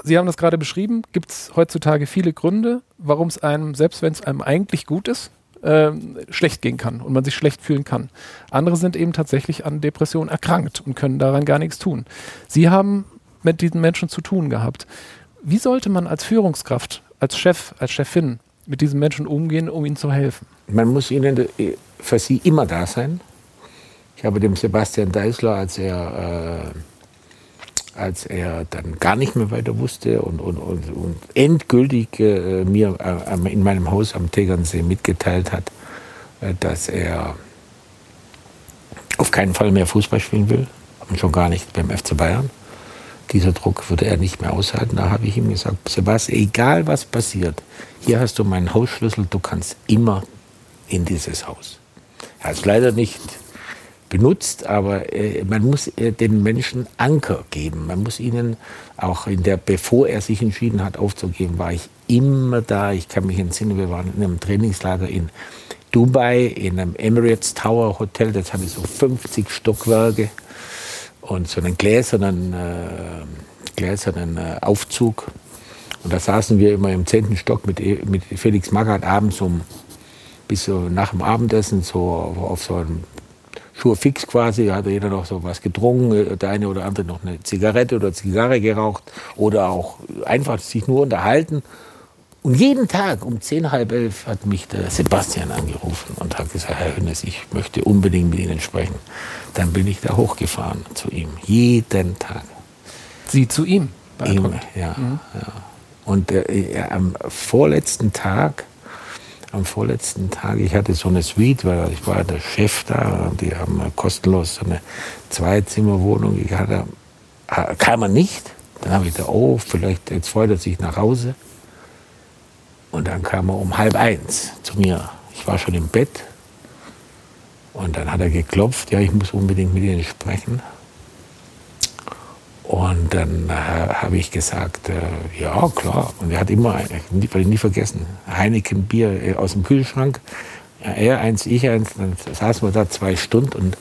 Sie haben das gerade beschrieben, gibt es heutzutage viele Gründe, warum es einem, selbst wenn es einem eigentlich gut ist, äh, schlecht gehen kann und man sich schlecht fühlen kann. Andere sind eben tatsächlich an Depressionen erkrankt und können daran gar nichts tun. Sie haben mit diesen Menschen zu tun gehabt. Wie sollte man als Führungskraft, als Chef, als Chefin mit diesen Menschen umgehen, um ihnen zu helfen? Man muss ihnen für sie immer da sein. Ich habe dem Sebastian Deisler, als er, äh, als er dann gar nicht mehr weiter wusste und, und, und, und endgültig äh, mir äh, in meinem Haus am Tegernsee mitgeteilt hat, äh, dass er auf keinen Fall mehr Fußball spielen will und schon gar nicht beim FC Bayern dieser Druck würde er nicht mehr aushalten. Da habe ich ihm gesagt, Sebastian, egal was passiert, hier hast du meinen Hausschlüssel, du kannst immer in dieses Haus. Er hat es leider nicht benutzt, aber äh, man muss äh, den Menschen Anker geben. Man muss ihnen auch in der, bevor er sich entschieden hat aufzugeben, war ich immer da. Ich kann mich entsinnen, wir waren in einem Trainingslager in Dubai, in einem Emirates Tower Hotel, das hatte so 50 Stockwerke und so einen gläsernen, äh, gläsernen äh, Aufzug. Und da saßen wir immer im zehnten Stock mit, e, mit Felix Magath abends um bis so nach dem Abendessen so auf so einem Schuhe fix quasi, da hat jeder noch so was getrunken, der eine oder andere noch eine Zigarette oder Zigarre geraucht oder auch einfach sich nur unterhalten. Und jeden Tag um zehn, halb elf hat mich der Sebastian angerufen und hat gesagt, Herr Hünnes, ich möchte unbedingt mit Ihnen sprechen. Dann bin ich da hochgefahren zu ihm, jeden Tag. Sie zu ihm? Ihm, ja, mhm. ja. Und äh, am vorletzten Tag am vorletzten Tag, ich hatte so eine Suite, weil ich war der Chef da und die haben kostenlos so eine Zweizimmerwohnung. Ich hatte, kam er nicht. Dann habe ich da, oh, vielleicht jetzt freut er sich nach Hause. Und dann kam er um halb eins zu mir. Ich war schon im Bett. Und dann hat er geklopft, ja, ich muss unbedingt mit Ihnen sprechen. Und dann äh, habe ich gesagt, äh, ja, klar. Und er hat immer, ich werde nie vergessen, Heineken Bier äh, aus dem Kühlschrank. Er eins, ich eins. Dann saßen wir da zwei Stunden und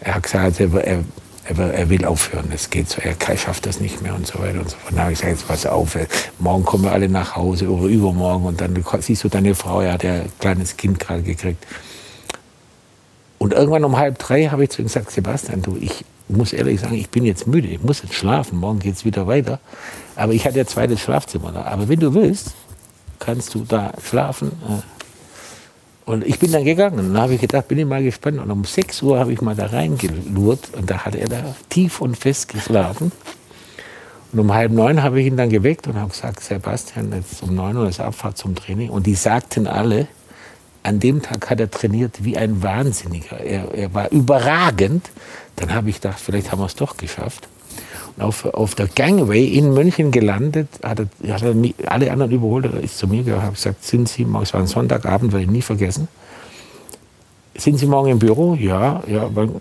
er hat gesagt, er, er, er will aufhören. Es geht so, er schafft das nicht mehr und so weiter und so fort. Dann habe ich gesagt, jetzt pass auf, äh, morgen kommen wir alle nach Hause oder übermorgen und dann siehst du deine Frau, er hat ja ein kleines Kind gerade gekriegt. Und irgendwann um halb drei habe ich zu ihm gesagt, Sebastian, du, ich muss ehrlich sagen, ich bin jetzt müde, ich muss jetzt schlafen, morgen geht es wieder weiter. Aber ich hatte ja zweites Schlafzimmer da. Aber wenn du willst, kannst du da schlafen. Äh. Und ich bin dann gegangen. Dann habe ich gedacht, bin ich mal gespannt. Und um 6 Uhr habe ich mal da reingelurrt. Und da hat er da tief und fest geschlafen. Und um halb neun habe ich ihn dann geweckt und habe gesagt, Sebastian, jetzt um neun Uhr ist Abfahrt zum Training. Und die sagten alle, an dem Tag hat er trainiert wie ein Wahnsinniger. Er, er war überragend. Dann habe ich gedacht, vielleicht haben wir es doch geschafft. Und auf, auf der Gangway in München gelandet, hat er, hat er nie, alle anderen überholt. Er ist zu mir gekommen, habe gesagt, sind Sie, es war ein Sonntagabend, werde ich nie vergessen. Sind Sie morgen im Büro? Ja, ja, wann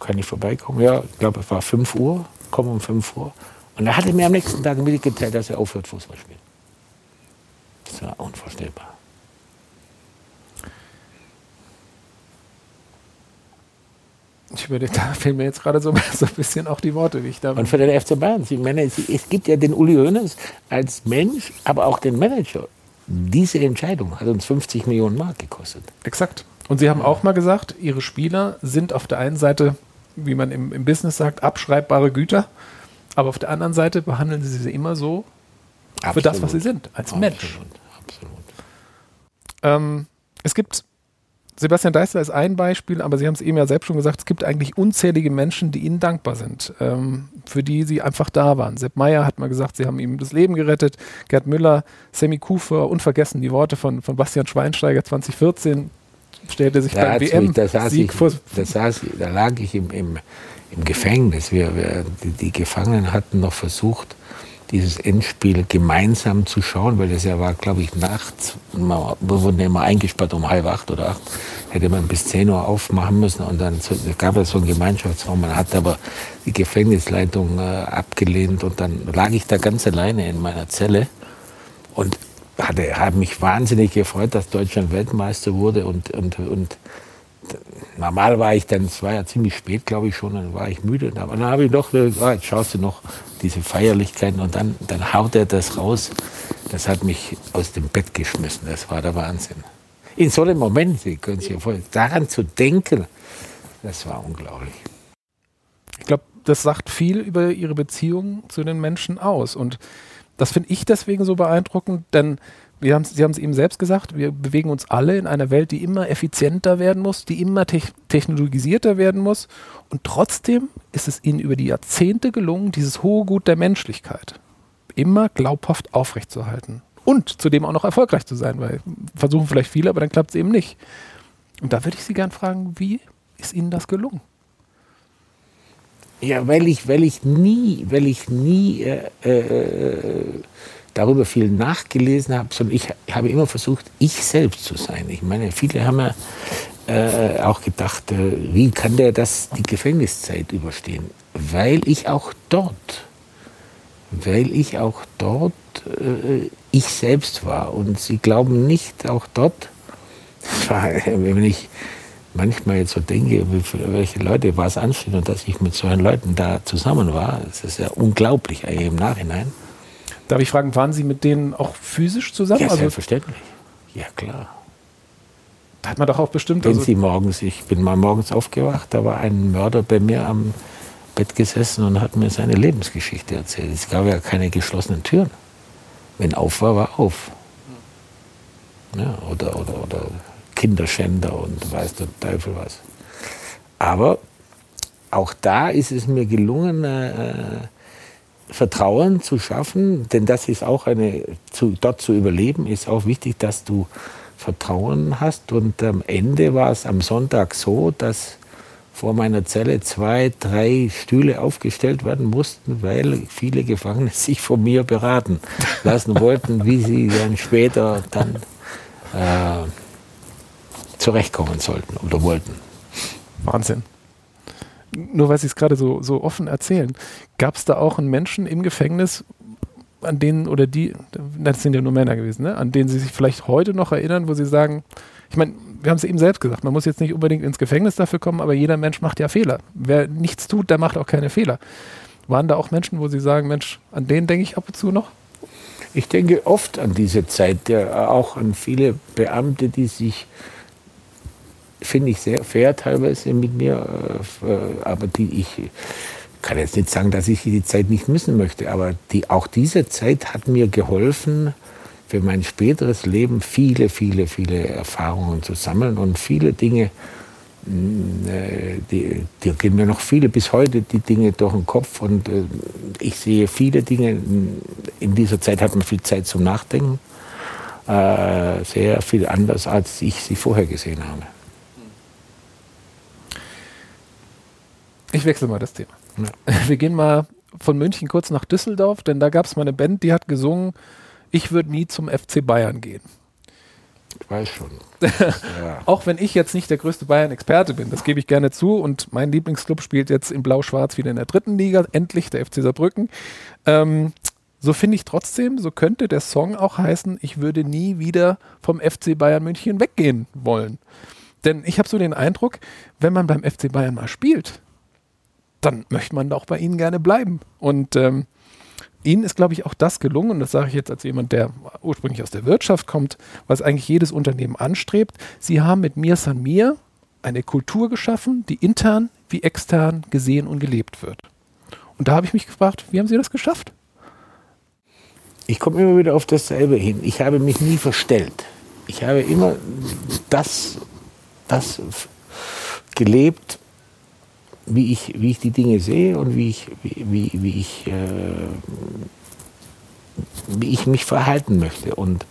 kann ich vorbeikommen? Ja, ich glaube, es war 5 Uhr, komme um 5 Uhr. Und er hatte mir am nächsten Tag mitgeteilt, dass er aufhört, Fußball spielen. Das war unvorstellbar. Ich würde, da fehlen mir jetzt gerade so, so ein bisschen auch die Worte, wie ich da. Und für den FC Bayern, ich meine, es, es gibt ja den Uli Hoeneß als Mensch, aber auch den Manager. Diese Entscheidung hat uns 50 Millionen Mark gekostet. Exakt. Und Sie haben auch mal gesagt, Ihre Spieler sind auf der einen Seite, wie man im, im Business sagt, abschreibbare Güter, aber auf der anderen Seite behandeln Sie sie immer so Absolut. für das, was sie sind, als Absolut. Mensch. Absolut. Ähm, es gibt Sebastian Deißler ist ein Beispiel, aber Sie haben es eben ja selbst schon gesagt, es gibt eigentlich unzählige Menschen, die Ihnen dankbar sind, ähm, für die Sie einfach da waren. Sepp Meyer hat mal gesagt, Sie haben ihm das Leben gerettet. Gerd Müller, Sammy Kufer, unvergessen die Worte von, von Bastian Schweinsteiger 2014, stellte sich da beim WM da, saß ich, da, saß, da lag ich im, im, im Gefängnis. Wir, wir, die, die Gefangenen hatten noch versucht, dieses Endspiel gemeinsam zu schauen, weil das ja war, glaube ich, nachts. wir wurden ja immer eingesperrt um halb acht oder acht. Hätte man bis zehn Uhr aufmachen müssen und dann gab es so einen Gemeinschaftsraum. Man hat aber die Gefängnisleitung äh, abgelehnt und dann lag ich da ganz alleine in meiner Zelle und hatte, habe mich wahnsinnig gefreut, dass Deutschland Weltmeister wurde und, und, und normal war ich dann, es war ja ziemlich spät, glaube ich schon, dann war ich müde. Aber dann habe ich doch, oh, jetzt schaust du noch diese Feierlichkeiten und dann, dann haut er das raus. Das hat mich aus dem Bett geschmissen. Das war der Wahnsinn. In so einem Moment, Sie können sich ja vorstellen, daran zu denken, das war unglaublich. Ich glaube, das sagt viel über Ihre Beziehung zu den Menschen aus. Und das finde ich deswegen so beeindruckend, denn wir haben, Sie haben es eben selbst gesagt, wir bewegen uns alle in einer Welt, die immer effizienter werden muss, die immer te technologisierter werden muss. Und trotzdem ist es Ihnen über die Jahrzehnte gelungen, dieses hohe Gut der Menschlichkeit immer glaubhaft aufrechtzuerhalten. Und zudem auch noch erfolgreich zu sein, weil versuchen vielleicht viele, aber dann klappt es eben nicht. Und da würde ich Sie gerne fragen, wie ist Ihnen das gelungen? Ja, weil ich, weil ich nie, weil ich nie äh, äh, darüber viel nachgelesen habe, sondern ich habe immer versucht, ich selbst zu sein. Ich meine, viele haben ja äh, auch gedacht, äh, wie kann der das die Gefängniszeit überstehen? Weil ich auch dort, weil ich auch dort äh, ich selbst war. Und sie glauben nicht, auch dort, war, wenn ich manchmal jetzt so denke, welche Leute was ansteht und dass ich mit solchen Leuten da zusammen war, das ist ja unglaublich im Nachhinein. Darf ich fragen, waren Sie mit denen auch physisch zusammen? Ja, also, selbstverständlich. Ja, klar. Da hat man doch auch bestimmt. Wenn also Sie morgens, ich bin mal morgens aufgewacht, da war ein Mörder bei mir am Bett gesessen und hat mir seine Lebensgeschichte erzählt. Es gab ja keine geschlossenen Türen. Wenn auf war, war auf. Ja, oder, oder, oder Kinderschänder und weiß der Teufel was. Aber auch da ist es mir gelungen, äh, Vertrauen zu schaffen, denn das ist auch eine, zu, dort zu überleben, ist auch wichtig, dass du Vertrauen hast. Und am Ende war es am Sonntag so, dass vor meiner Zelle zwei, drei Stühle aufgestellt werden mussten, weil viele Gefangene sich von mir beraten lassen wollten, wie sie dann später dann äh, zurechtkommen sollten oder wollten. Wahnsinn. Nur weil Sie es gerade so, so offen erzählen, gab es da auch einen Menschen im Gefängnis, an denen oder die, das sind ja nur Männer gewesen, ne? an denen Sie sich vielleicht heute noch erinnern, wo Sie sagen, ich meine, wir haben es eben selbst gesagt, man muss jetzt nicht unbedingt ins Gefängnis dafür kommen, aber jeder Mensch macht ja Fehler. Wer nichts tut, der macht auch keine Fehler. Waren da auch Menschen, wo Sie sagen, Mensch, an denen denke ich ab und zu noch? Ich denke oft an diese Zeit, ja, auch an viele Beamte, die sich, finde ich, sehr fair teilweise mit mir, äh, aber die ich kann jetzt nicht sagen, dass ich die Zeit nicht missen möchte, aber die, auch diese Zeit hat mir geholfen, für mein späteres Leben viele, viele, viele Erfahrungen zu sammeln und viele Dinge, mm, äh, die, die gehen mir noch viele bis heute die Dinge durch den Kopf und äh, ich sehe viele Dinge, in dieser Zeit hat man viel Zeit zum Nachdenken, sehr viel anders, als ich sie vorher gesehen habe. Ich wechsle mal das Thema. Wir gehen mal von München kurz nach Düsseldorf, denn da gab es mal eine Band, die hat gesungen, ich würde nie zum FC Bayern gehen. Ich weiß schon. ja. Auch wenn ich jetzt nicht der größte Bayern-Experte bin, das gebe ich gerne zu. Und mein Lieblingsclub spielt jetzt in Blau-Schwarz wieder in der dritten Liga, endlich der FC Saarbrücken. Ähm, so finde ich trotzdem, so könnte der Song auch heißen, ich würde nie wieder vom FC Bayern München weggehen wollen. Denn ich habe so den Eindruck, wenn man beim FC Bayern mal spielt, dann möchte man auch bei ihnen gerne bleiben. Und ähm, Ihnen ist, glaube ich, auch das gelungen, und das sage ich jetzt als jemand, der ursprünglich aus der Wirtschaft kommt, was eigentlich jedes Unternehmen anstrebt. Sie haben mit Mir San Mir eine Kultur geschaffen, die intern wie extern gesehen und gelebt wird. Und da habe ich mich gefragt, wie haben Sie das geschafft? Ich komme immer wieder auf dasselbe hin. Ich habe mich nie verstellt. Ich habe immer das, das gelebt, wie ich, wie ich die Dinge sehe und wie ich, wie, wie, wie ich, äh, wie ich mich verhalten möchte. Und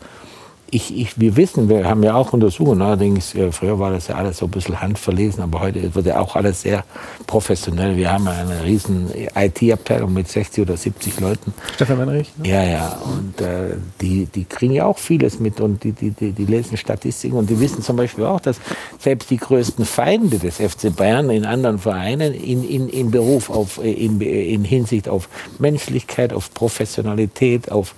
ich, ich, wir wissen, wir haben ja auch Untersuchungen, allerdings, äh, früher war das ja alles so ein bisschen handverlesen, aber heute wird ja auch alles sehr professionell. Wir haben ja eine riesen IT-Abteilung mit 60 oder 70 Leuten. Stefan Weinrich? Ne? Ja, ja, und äh, die, die kriegen ja auch vieles mit und die, die, die, die lesen Statistiken und die wissen zum Beispiel auch, dass selbst die größten Feinde des FC Bayern in anderen Vereinen in, in, in Beruf, auf, in, in Hinsicht auf Menschlichkeit, auf Professionalität, auf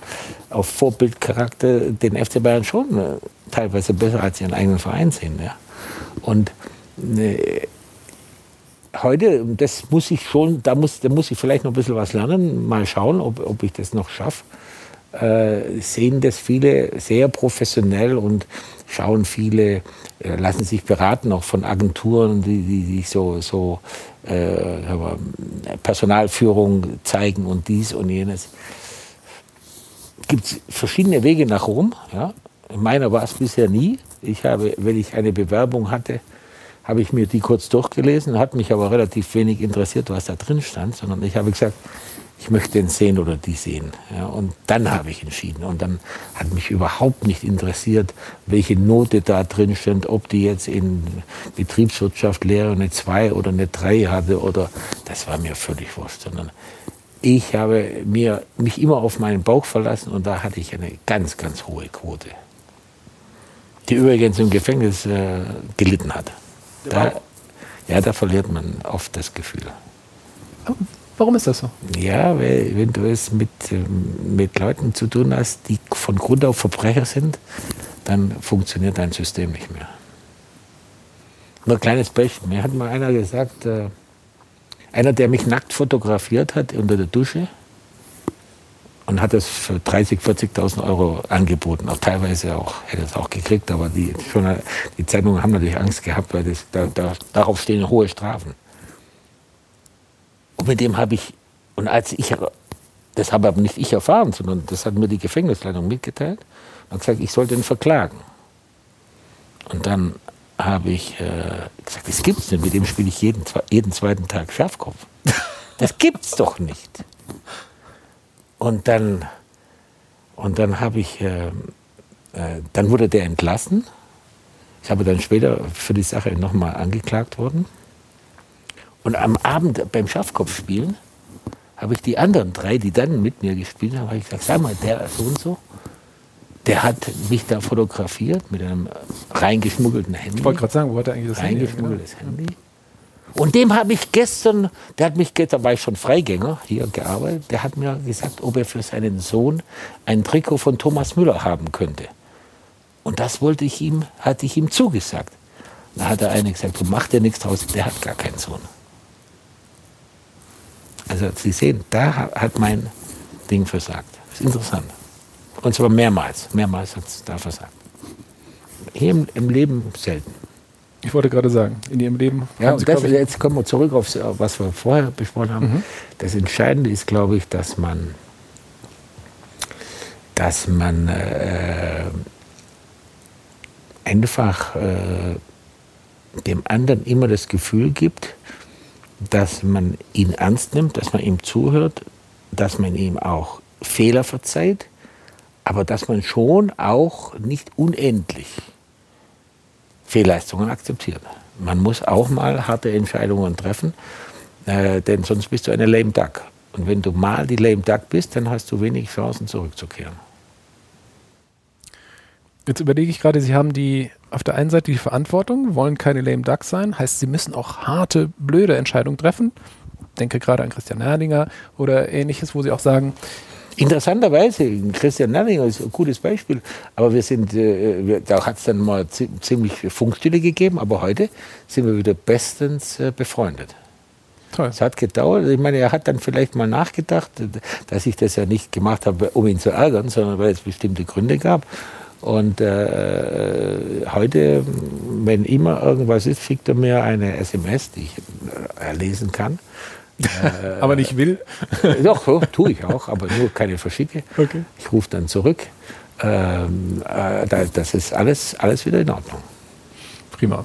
auf Vorbildcharakter den FC Bayern schon äh, teilweise besser als ihren eigenen Verein sehen. Ja. Und äh, heute, das muss ich schon, da muss, da muss ich vielleicht noch ein bisschen was lernen, mal schauen, ob, ob ich das noch schaffe. Äh, sehen das viele sehr professionell und schauen viele, äh, lassen sich beraten auch von Agenturen, die, die, die so, so äh, Personalführung zeigen und dies und jenes gibt es verschiedene Wege nach Rom. Ja. Meiner war es bisher nie. Ich habe, wenn ich eine Bewerbung hatte, habe ich mir die kurz durchgelesen, hat mich aber relativ wenig interessiert, was da drin stand, sondern ich habe gesagt, ich möchte den sehen oder die sehen. Ja, und dann habe ich entschieden. Und dann hat mich überhaupt nicht interessiert, welche Note da drin stand, ob die jetzt in Betriebswirtschaft Lehre eine 2 oder eine 3 hatte oder das war mir völlig wurscht, sondern ich habe mir, mich immer auf meinen Bauch verlassen und da hatte ich eine ganz, ganz hohe Quote. Die übrigens im Gefängnis äh, gelitten hat. Da, ja, da verliert man oft das Gefühl. Warum ist das so? Ja, weil wenn du es mit, ähm, mit Leuten zu tun hast, die von Grund auf Verbrecher sind, dann funktioniert dein System nicht mehr. Nur ein kleines Beispiel. Mir hat mal einer gesagt, äh, einer, der mich nackt fotografiert hat unter der Dusche und hat das für 30.000, 40.000 Euro angeboten. Auch teilweise auch, hätte es auch gekriegt, aber die, die Zeitungen haben natürlich Angst gehabt, weil das, da, da, darauf stehen hohe Strafen. Und mit dem habe ich, und als ich, das habe aber nicht ich erfahren, sondern das hat mir die Gefängnisleitung mitgeteilt, und gesagt, ich soll den verklagen. Und dann habe ich äh, gesagt, das gibt's nicht. Mit dem spiele ich jeden, jeden zweiten Tag Schafkopf. Das gibt's doch nicht. Und dann, und dann habe ich, äh, äh, dann wurde der entlassen Ich habe dann später für die Sache nochmal angeklagt worden. Und am Abend beim Schafkopfspielen habe ich die anderen drei, die dann mit mir gespielt haben, habe ich gesagt, sag mal, der so und so, der hat mich da fotografiert mit einem reingeschmuggelten Handy. Ich wollte gerade sagen, wo hat er eigentlich das Handy? Reingeschmuggeltes Handy. Und dem habe ich gestern, der hat mich, da war ich schon Freigänger, hier gearbeitet, der hat mir gesagt, ob er für seinen Sohn ein Trikot von Thomas Müller haben könnte. Und das wollte ich ihm, hatte ich ihm zugesagt. Da hat der eine gesagt, du mach dir nichts draus, der hat gar keinen Sohn. Also Sie sehen, da hat mein Ding versagt. Das ist interessant. Und zwar mehrmals. Mehrmals hat es da versagt. Hier im, im Leben selten. Ich wollte gerade sagen, in Ihrem Leben. Ja, und das, jetzt kommen wir zurück auf was wir vorher besprochen haben. Mhm. Das Entscheidende ist, glaube ich, dass man, dass man äh, einfach äh, dem anderen immer das Gefühl gibt, dass man ihn ernst nimmt, dass man ihm zuhört, dass man ihm auch Fehler verzeiht, aber dass man schon auch nicht unendlich Fehlleistungen akzeptiert. Man muss auch mal harte Entscheidungen treffen, äh, denn sonst bist du eine lame duck. Und wenn du mal die lame duck bist, dann hast du wenig Chancen zurückzukehren. Jetzt überlege ich gerade, Sie haben die auf der einen Seite die Verantwortung, wollen keine lame duck sein, heißt, Sie müssen auch harte, blöde Entscheidungen treffen. Ich denke gerade an Christian Herdinger oder ähnliches, wo Sie auch sagen, Interessanterweise, Christian Nerlinger ist ein gutes Beispiel, aber wir sind, äh, wir, da hat es dann mal ziemlich Funkstille gegeben, aber heute sind wir wieder bestens äh, befreundet. Toll. Es hat gedauert. Ich meine, er hat dann vielleicht mal nachgedacht, dass ich das ja nicht gemacht habe, um ihn zu ärgern, sondern weil es bestimmte Gründe gab. Und äh, heute, wenn immer irgendwas ist, schickt er mir eine SMS, die ich äh, lesen kann. Äh, aber nicht will? doch, doch tue ich auch, aber nur keine verschicke. Okay. Ich rufe dann zurück. Ähm, äh, das ist alles, alles wieder in Ordnung. Prima.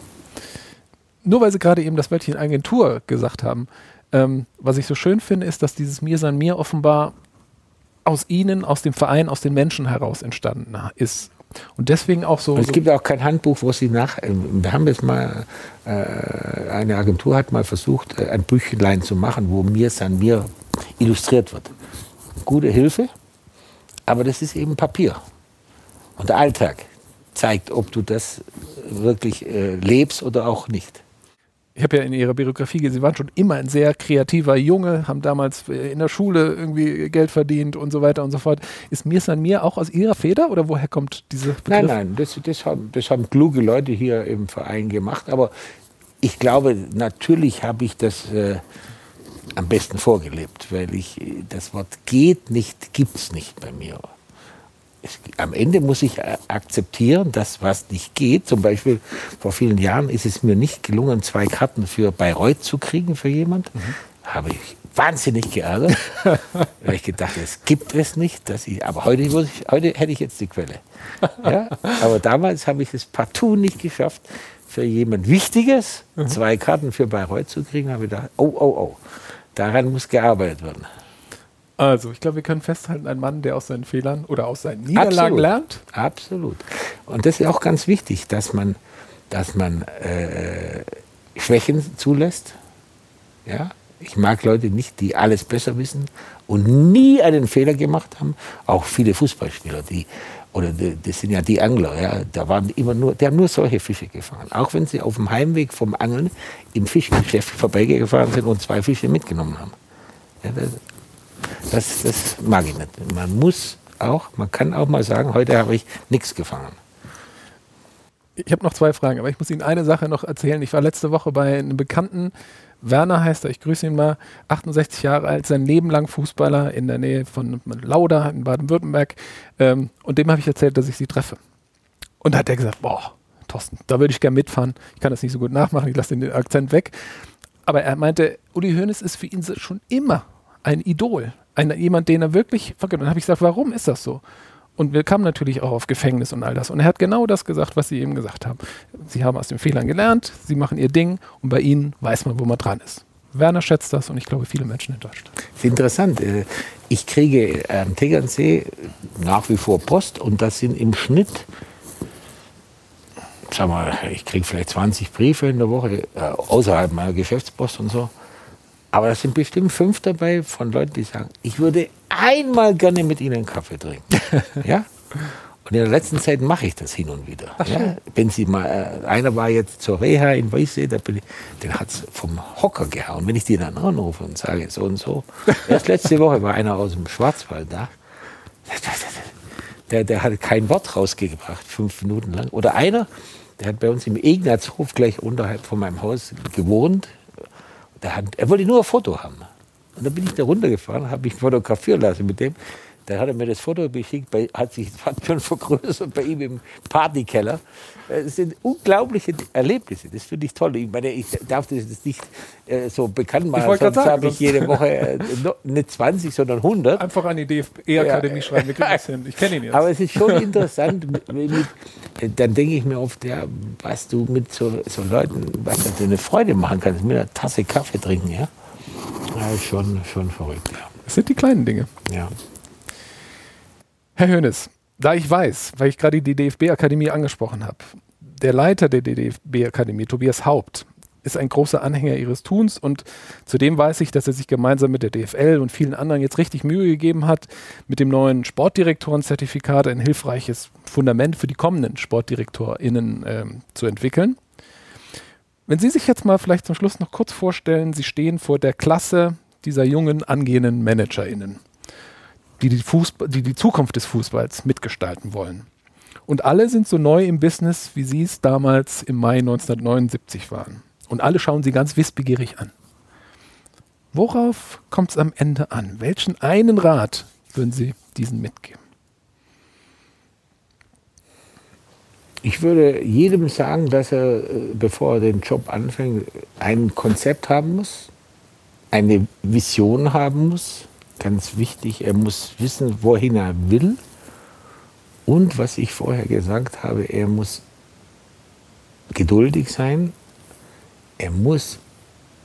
Nur weil Sie gerade eben das Wörtchen Agentur gesagt haben, ähm, was ich so schön finde, ist, dass dieses Mir sein Mir offenbar aus Ihnen, aus dem Verein, aus den Menschen heraus entstanden ist. Und deswegen auch so. Und es gibt auch kein Handbuch, wo sie nach. Äh, wir haben jetzt mal, äh, eine Agentur hat mal versucht, äh, ein Büchlein zu machen, wo mir San Mir illustriert wird. Gute Hilfe, aber das ist eben Papier. Und der Alltag zeigt, ob du das wirklich äh, lebst oder auch nicht ich habe ja in ihrer Biografie gesehen, sie waren schon immer ein sehr kreativer Junge, haben damals äh, in der Schule irgendwie Geld verdient und so weiter und so fort. Ist mir San Mir auch aus ihrer Feder oder woher kommt diese Begriff? Nein, nein, das, das, haben, das haben kluge Leute hier im Verein gemacht, aber ich glaube, natürlich habe ich das äh, am besten vorgelebt, weil ich das Wort geht nicht, gibt es nicht bei mir am Ende muss ich akzeptieren, dass was nicht geht. Zum Beispiel vor vielen Jahren ist es mir nicht gelungen, zwei Karten für Bayreuth zu kriegen für jemand. Mhm. Habe ich wahnsinnig geärgert, weil ich gedacht, es gibt es nicht. Dass ich, aber heute, ich, heute hätte ich jetzt die Quelle. Ja? Aber damals habe ich es partout nicht geschafft, für jemand Wichtiges mhm. zwei Karten für Bayreuth zu kriegen. Habe ich gedacht, oh, oh, oh, daran muss gearbeitet werden. Also, ich glaube, wir können festhalten, ein Mann, der aus seinen Fehlern oder aus seinen Niederlagen Absolut. lernt. Absolut. Und das ist auch ganz wichtig, dass man, dass man äh, Schwächen zulässt. Ja? Ich mag Leute nicht, die alles besser wissen und nie einen Fehler gemacht haben. Auch viele Fußballspieler, die oder die, das sind ja die Angler, ja, da waren immer nur, die haben nur solche Fische gefangen. Auch wenn sie auf dem Heimweg vom Angeln im Fischgeschäft vorbeigefahren sind und zwei Fische mitgenommen haben. Ja, das, das, das mag ich nicht. Man muss auch, man kann auch mal sagen, heute habe ich nichts gefangen. Ich habe noch zwei Fragen, aber ich muss Ihnen eine Sache noch erzählen. Ich war letzte Woche bei einem Bekannten, Werner heißt er, ich grüße ihn mal, 68 Jahre alt, sein Leben lang Fußballer in der Nähe von Lauda in Baden-Württemberg. Ähm, und dem habe ich erzählt, dass ich sie treffe. Und da hat er gesagt, boah, Thorsten, da würde ich gerne mitfahren. Ich kann das nicht so gut nachmachen, ich lasse den Akzent weg. Aber er meinte, Uli Hoeneß ist für ihn schon immer ein Idol, ein, jemand, den er wirklich vergönnt. Und dann habe ich gesagt, warum ist das so? Und wir kamen natürlich auch auf Gefängnis und all das. Und er hat genau das gesagt, was Sie eben gesagt haben. Sie haben aus den Fehlern gelernt, Sie machen Ihr Ding und bei Ihnen weiß man, wo man dran ist. Werner schätzt das und ich glaube, viele Menschen in Deutschland. Interessant. Äh, ich kriege am Tegernsee nach wie vor Post und das sind im Schnitt sag mal, ich kriege vielleicht 20 Briefe in der Woche, äh, außerhalb meiner Geschäftspost und so. Aber da sind bestimmt fünf dabei von Leuten, die sagen, ich würde einmal gerne mit Ihnen einen Kaffee trinken. ja? Und in der letzten Zeit mache ich das hin und wieder. Ach, ja? Wenn Sie mal, äh, einer war jetzt zur Reha in Weißsee, da bin ich, den hat es vom Hocker gehauen. Wenn ich die dann anrufe und sage, so und so. Erst letzte Woche war einer aus dem Schwarzwald da. Der, der hat kein Wort rausgebracht, fünf Minuten lang. Oder einer, der hat bei uns im Ignatzhof gleich unterhalb von meinem Haus gewohnt. Hat, er wollte nur ein Foto haben. Und dann bin ich da runtergefahren, habe mich fotografieren lassen mit dem. Da hat er mir das Foto geschickt, hat sich hat schon vergrößert bei ihm im Partykeller. Es sind unglaubliche Erlebnisse. Das finde ich toll. Ich meine, ich darf das nicht äh, so bekannt machen. Sonst habe ich jede Woche äh, nicht 20, sondern 100. Einfach an die DFB-Akademie ja. schreiben. Ich kenne ihn jetzt. Aber es ist schon interessant. mit, mit, dann denke ich mir oft, ja, was du mit so, so Leuten, was du eine Freude machen kannst, mit einer Tasse Kaffee trinken, ja. ja schon, schon verrückt. Ja. Das sind die kleinen Dinge. Ja. Herr Hönes, da ich weiß, weil ich gerade die DFB-Akademie angesprochen habe, der Leiter der DFB-Akademie, Tobias Haupt, ist ein großer Anhänger ihres Tuns und zudem weiß ich, dass er sich gemeinsam mit der DFL und vielen anderen jetzt richtig Mühe gegeben hat, mit dem neuen Sportdirektorenzertifikat ein hilfreiches Fundament für die kommenden SportdirektorInnen äh, zu entwickeln. Wenn Sie sich jetzt mal vielleicht zum Schluss noch kurz vorstellen, Sie stehen vor der Klasse dieser jungen angehenden ManagerInnen die die, Fußball, die die Zukunft des Fußballs mitgestalten wollen. Und alle sind so neu im Business, wie sie es damals im Mai 1979 waren. Und alle schauen sie ganz wissbegierig an. Worauf kommt es am Ende an? Welchen einen Rat würden Sie diesen mitgeben? Ich würde jedem sagen, dass er, äh, bevor er den Job anfängt, ein Konzept haben muss, eine Vision haben muss, ganz wichtig, er muss wissen, wohin er will. Und was ich vorher gesagt habe, er muss geduldig sein. Er muss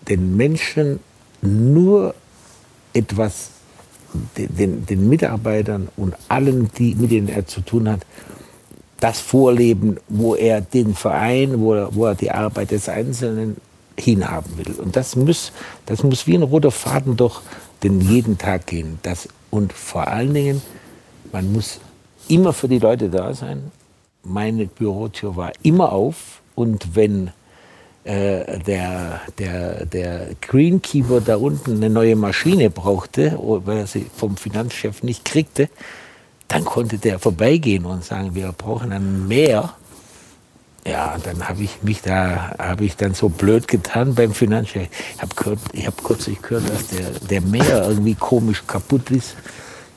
den Menschen nur etwas, den, den Mitarbeitern und allen, die, mit denen er zu tun hat, das vorleben, wo er den Verein, wo er, wo er die Arbeit des Einzelnen hinhaben will. Und das muss, das muss wie ein roter Faden durch den jeden Tag gehen. Das, und vor allen Dingen, man muss immer für die Leute da sein. Meine Bürotür war immer auf und wenn äh, der, der, der Greenkeeper da unten eine neue Maschine brauchte, weil er sie vom Finanzchef nicht kriegte, dann konnte der vorbeigehen und sagen, wir brauchen ein Meer ja, dann habe ich mich da, habe ich dann so blöd getan beim Finanzchef. Ich habe habe kürzlich gehört, dass der, der Meer irgendwie komisch kaputt ist.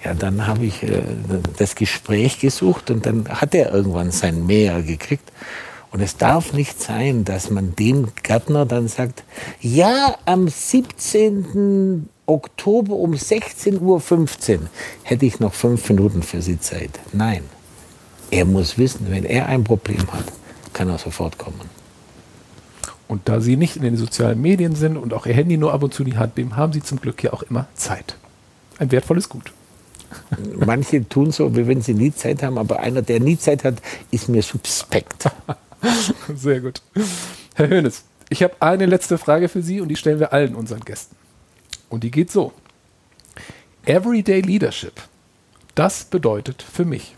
Ja, dann habe ich äh, das Gespräch gesucht und dann hat er irgendwann sein Meer gekriegt. Und es darf nicht sein, dass man dem Gärtner dann sagt, ja, am 17. Oktober um 16.15 Uhr hätte ich noch fünf Minuten für Sie Zeit. Nein, er muss wissen, wenn er ein Problem hat, kann er sofort kommen. Und da Sie nicht in den sozialen Medien sind und auch Ihr Handy nur ab und zu in die Hand nehmen, haben Sie zum Glück ja auch immer Zeit. Ein wertvolles Gut. Manche tun so, wie wenn sie nie Zeit haben, aber einer, der nie Zeit hat, ist mir suspekt. Sehr gut. Herr Hönes, ich habe eine letzte Frage für Sie und die stellen wir allen unseren Gästen. Und die geht so. Everyday Leadership, das bedeutet für mich.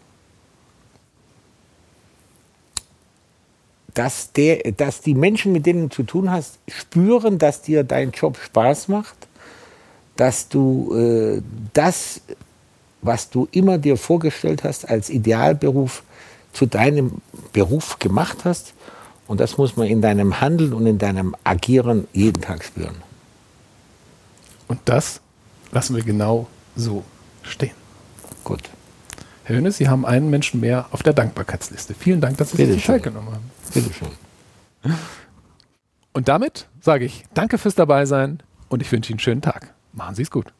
Dass, der, dass die Menschen, mit denen du zu tun hast, spüren, dass dir dein Job Spaß macht, dass du äh, das, was du immer dir vorgestellt hast als Idealberuf, zu deinem Beruf gemacht hast. Und das muss man in deinem Handeln und in deinem Agieren jeden Tag spüren. Und das lassen wir genau so stehen. Gut. Herr Hönes, Sie haben einen Menschen mehr auf der Dankbarkeitsliste. Vielen Dank, dass Sie sich die Zeit genommen haben. Bitte schön. Und damit sage ich danke fürs Dabeisein und ich wünsche Ihnen einen schönen Tag. Machen Sie es gut.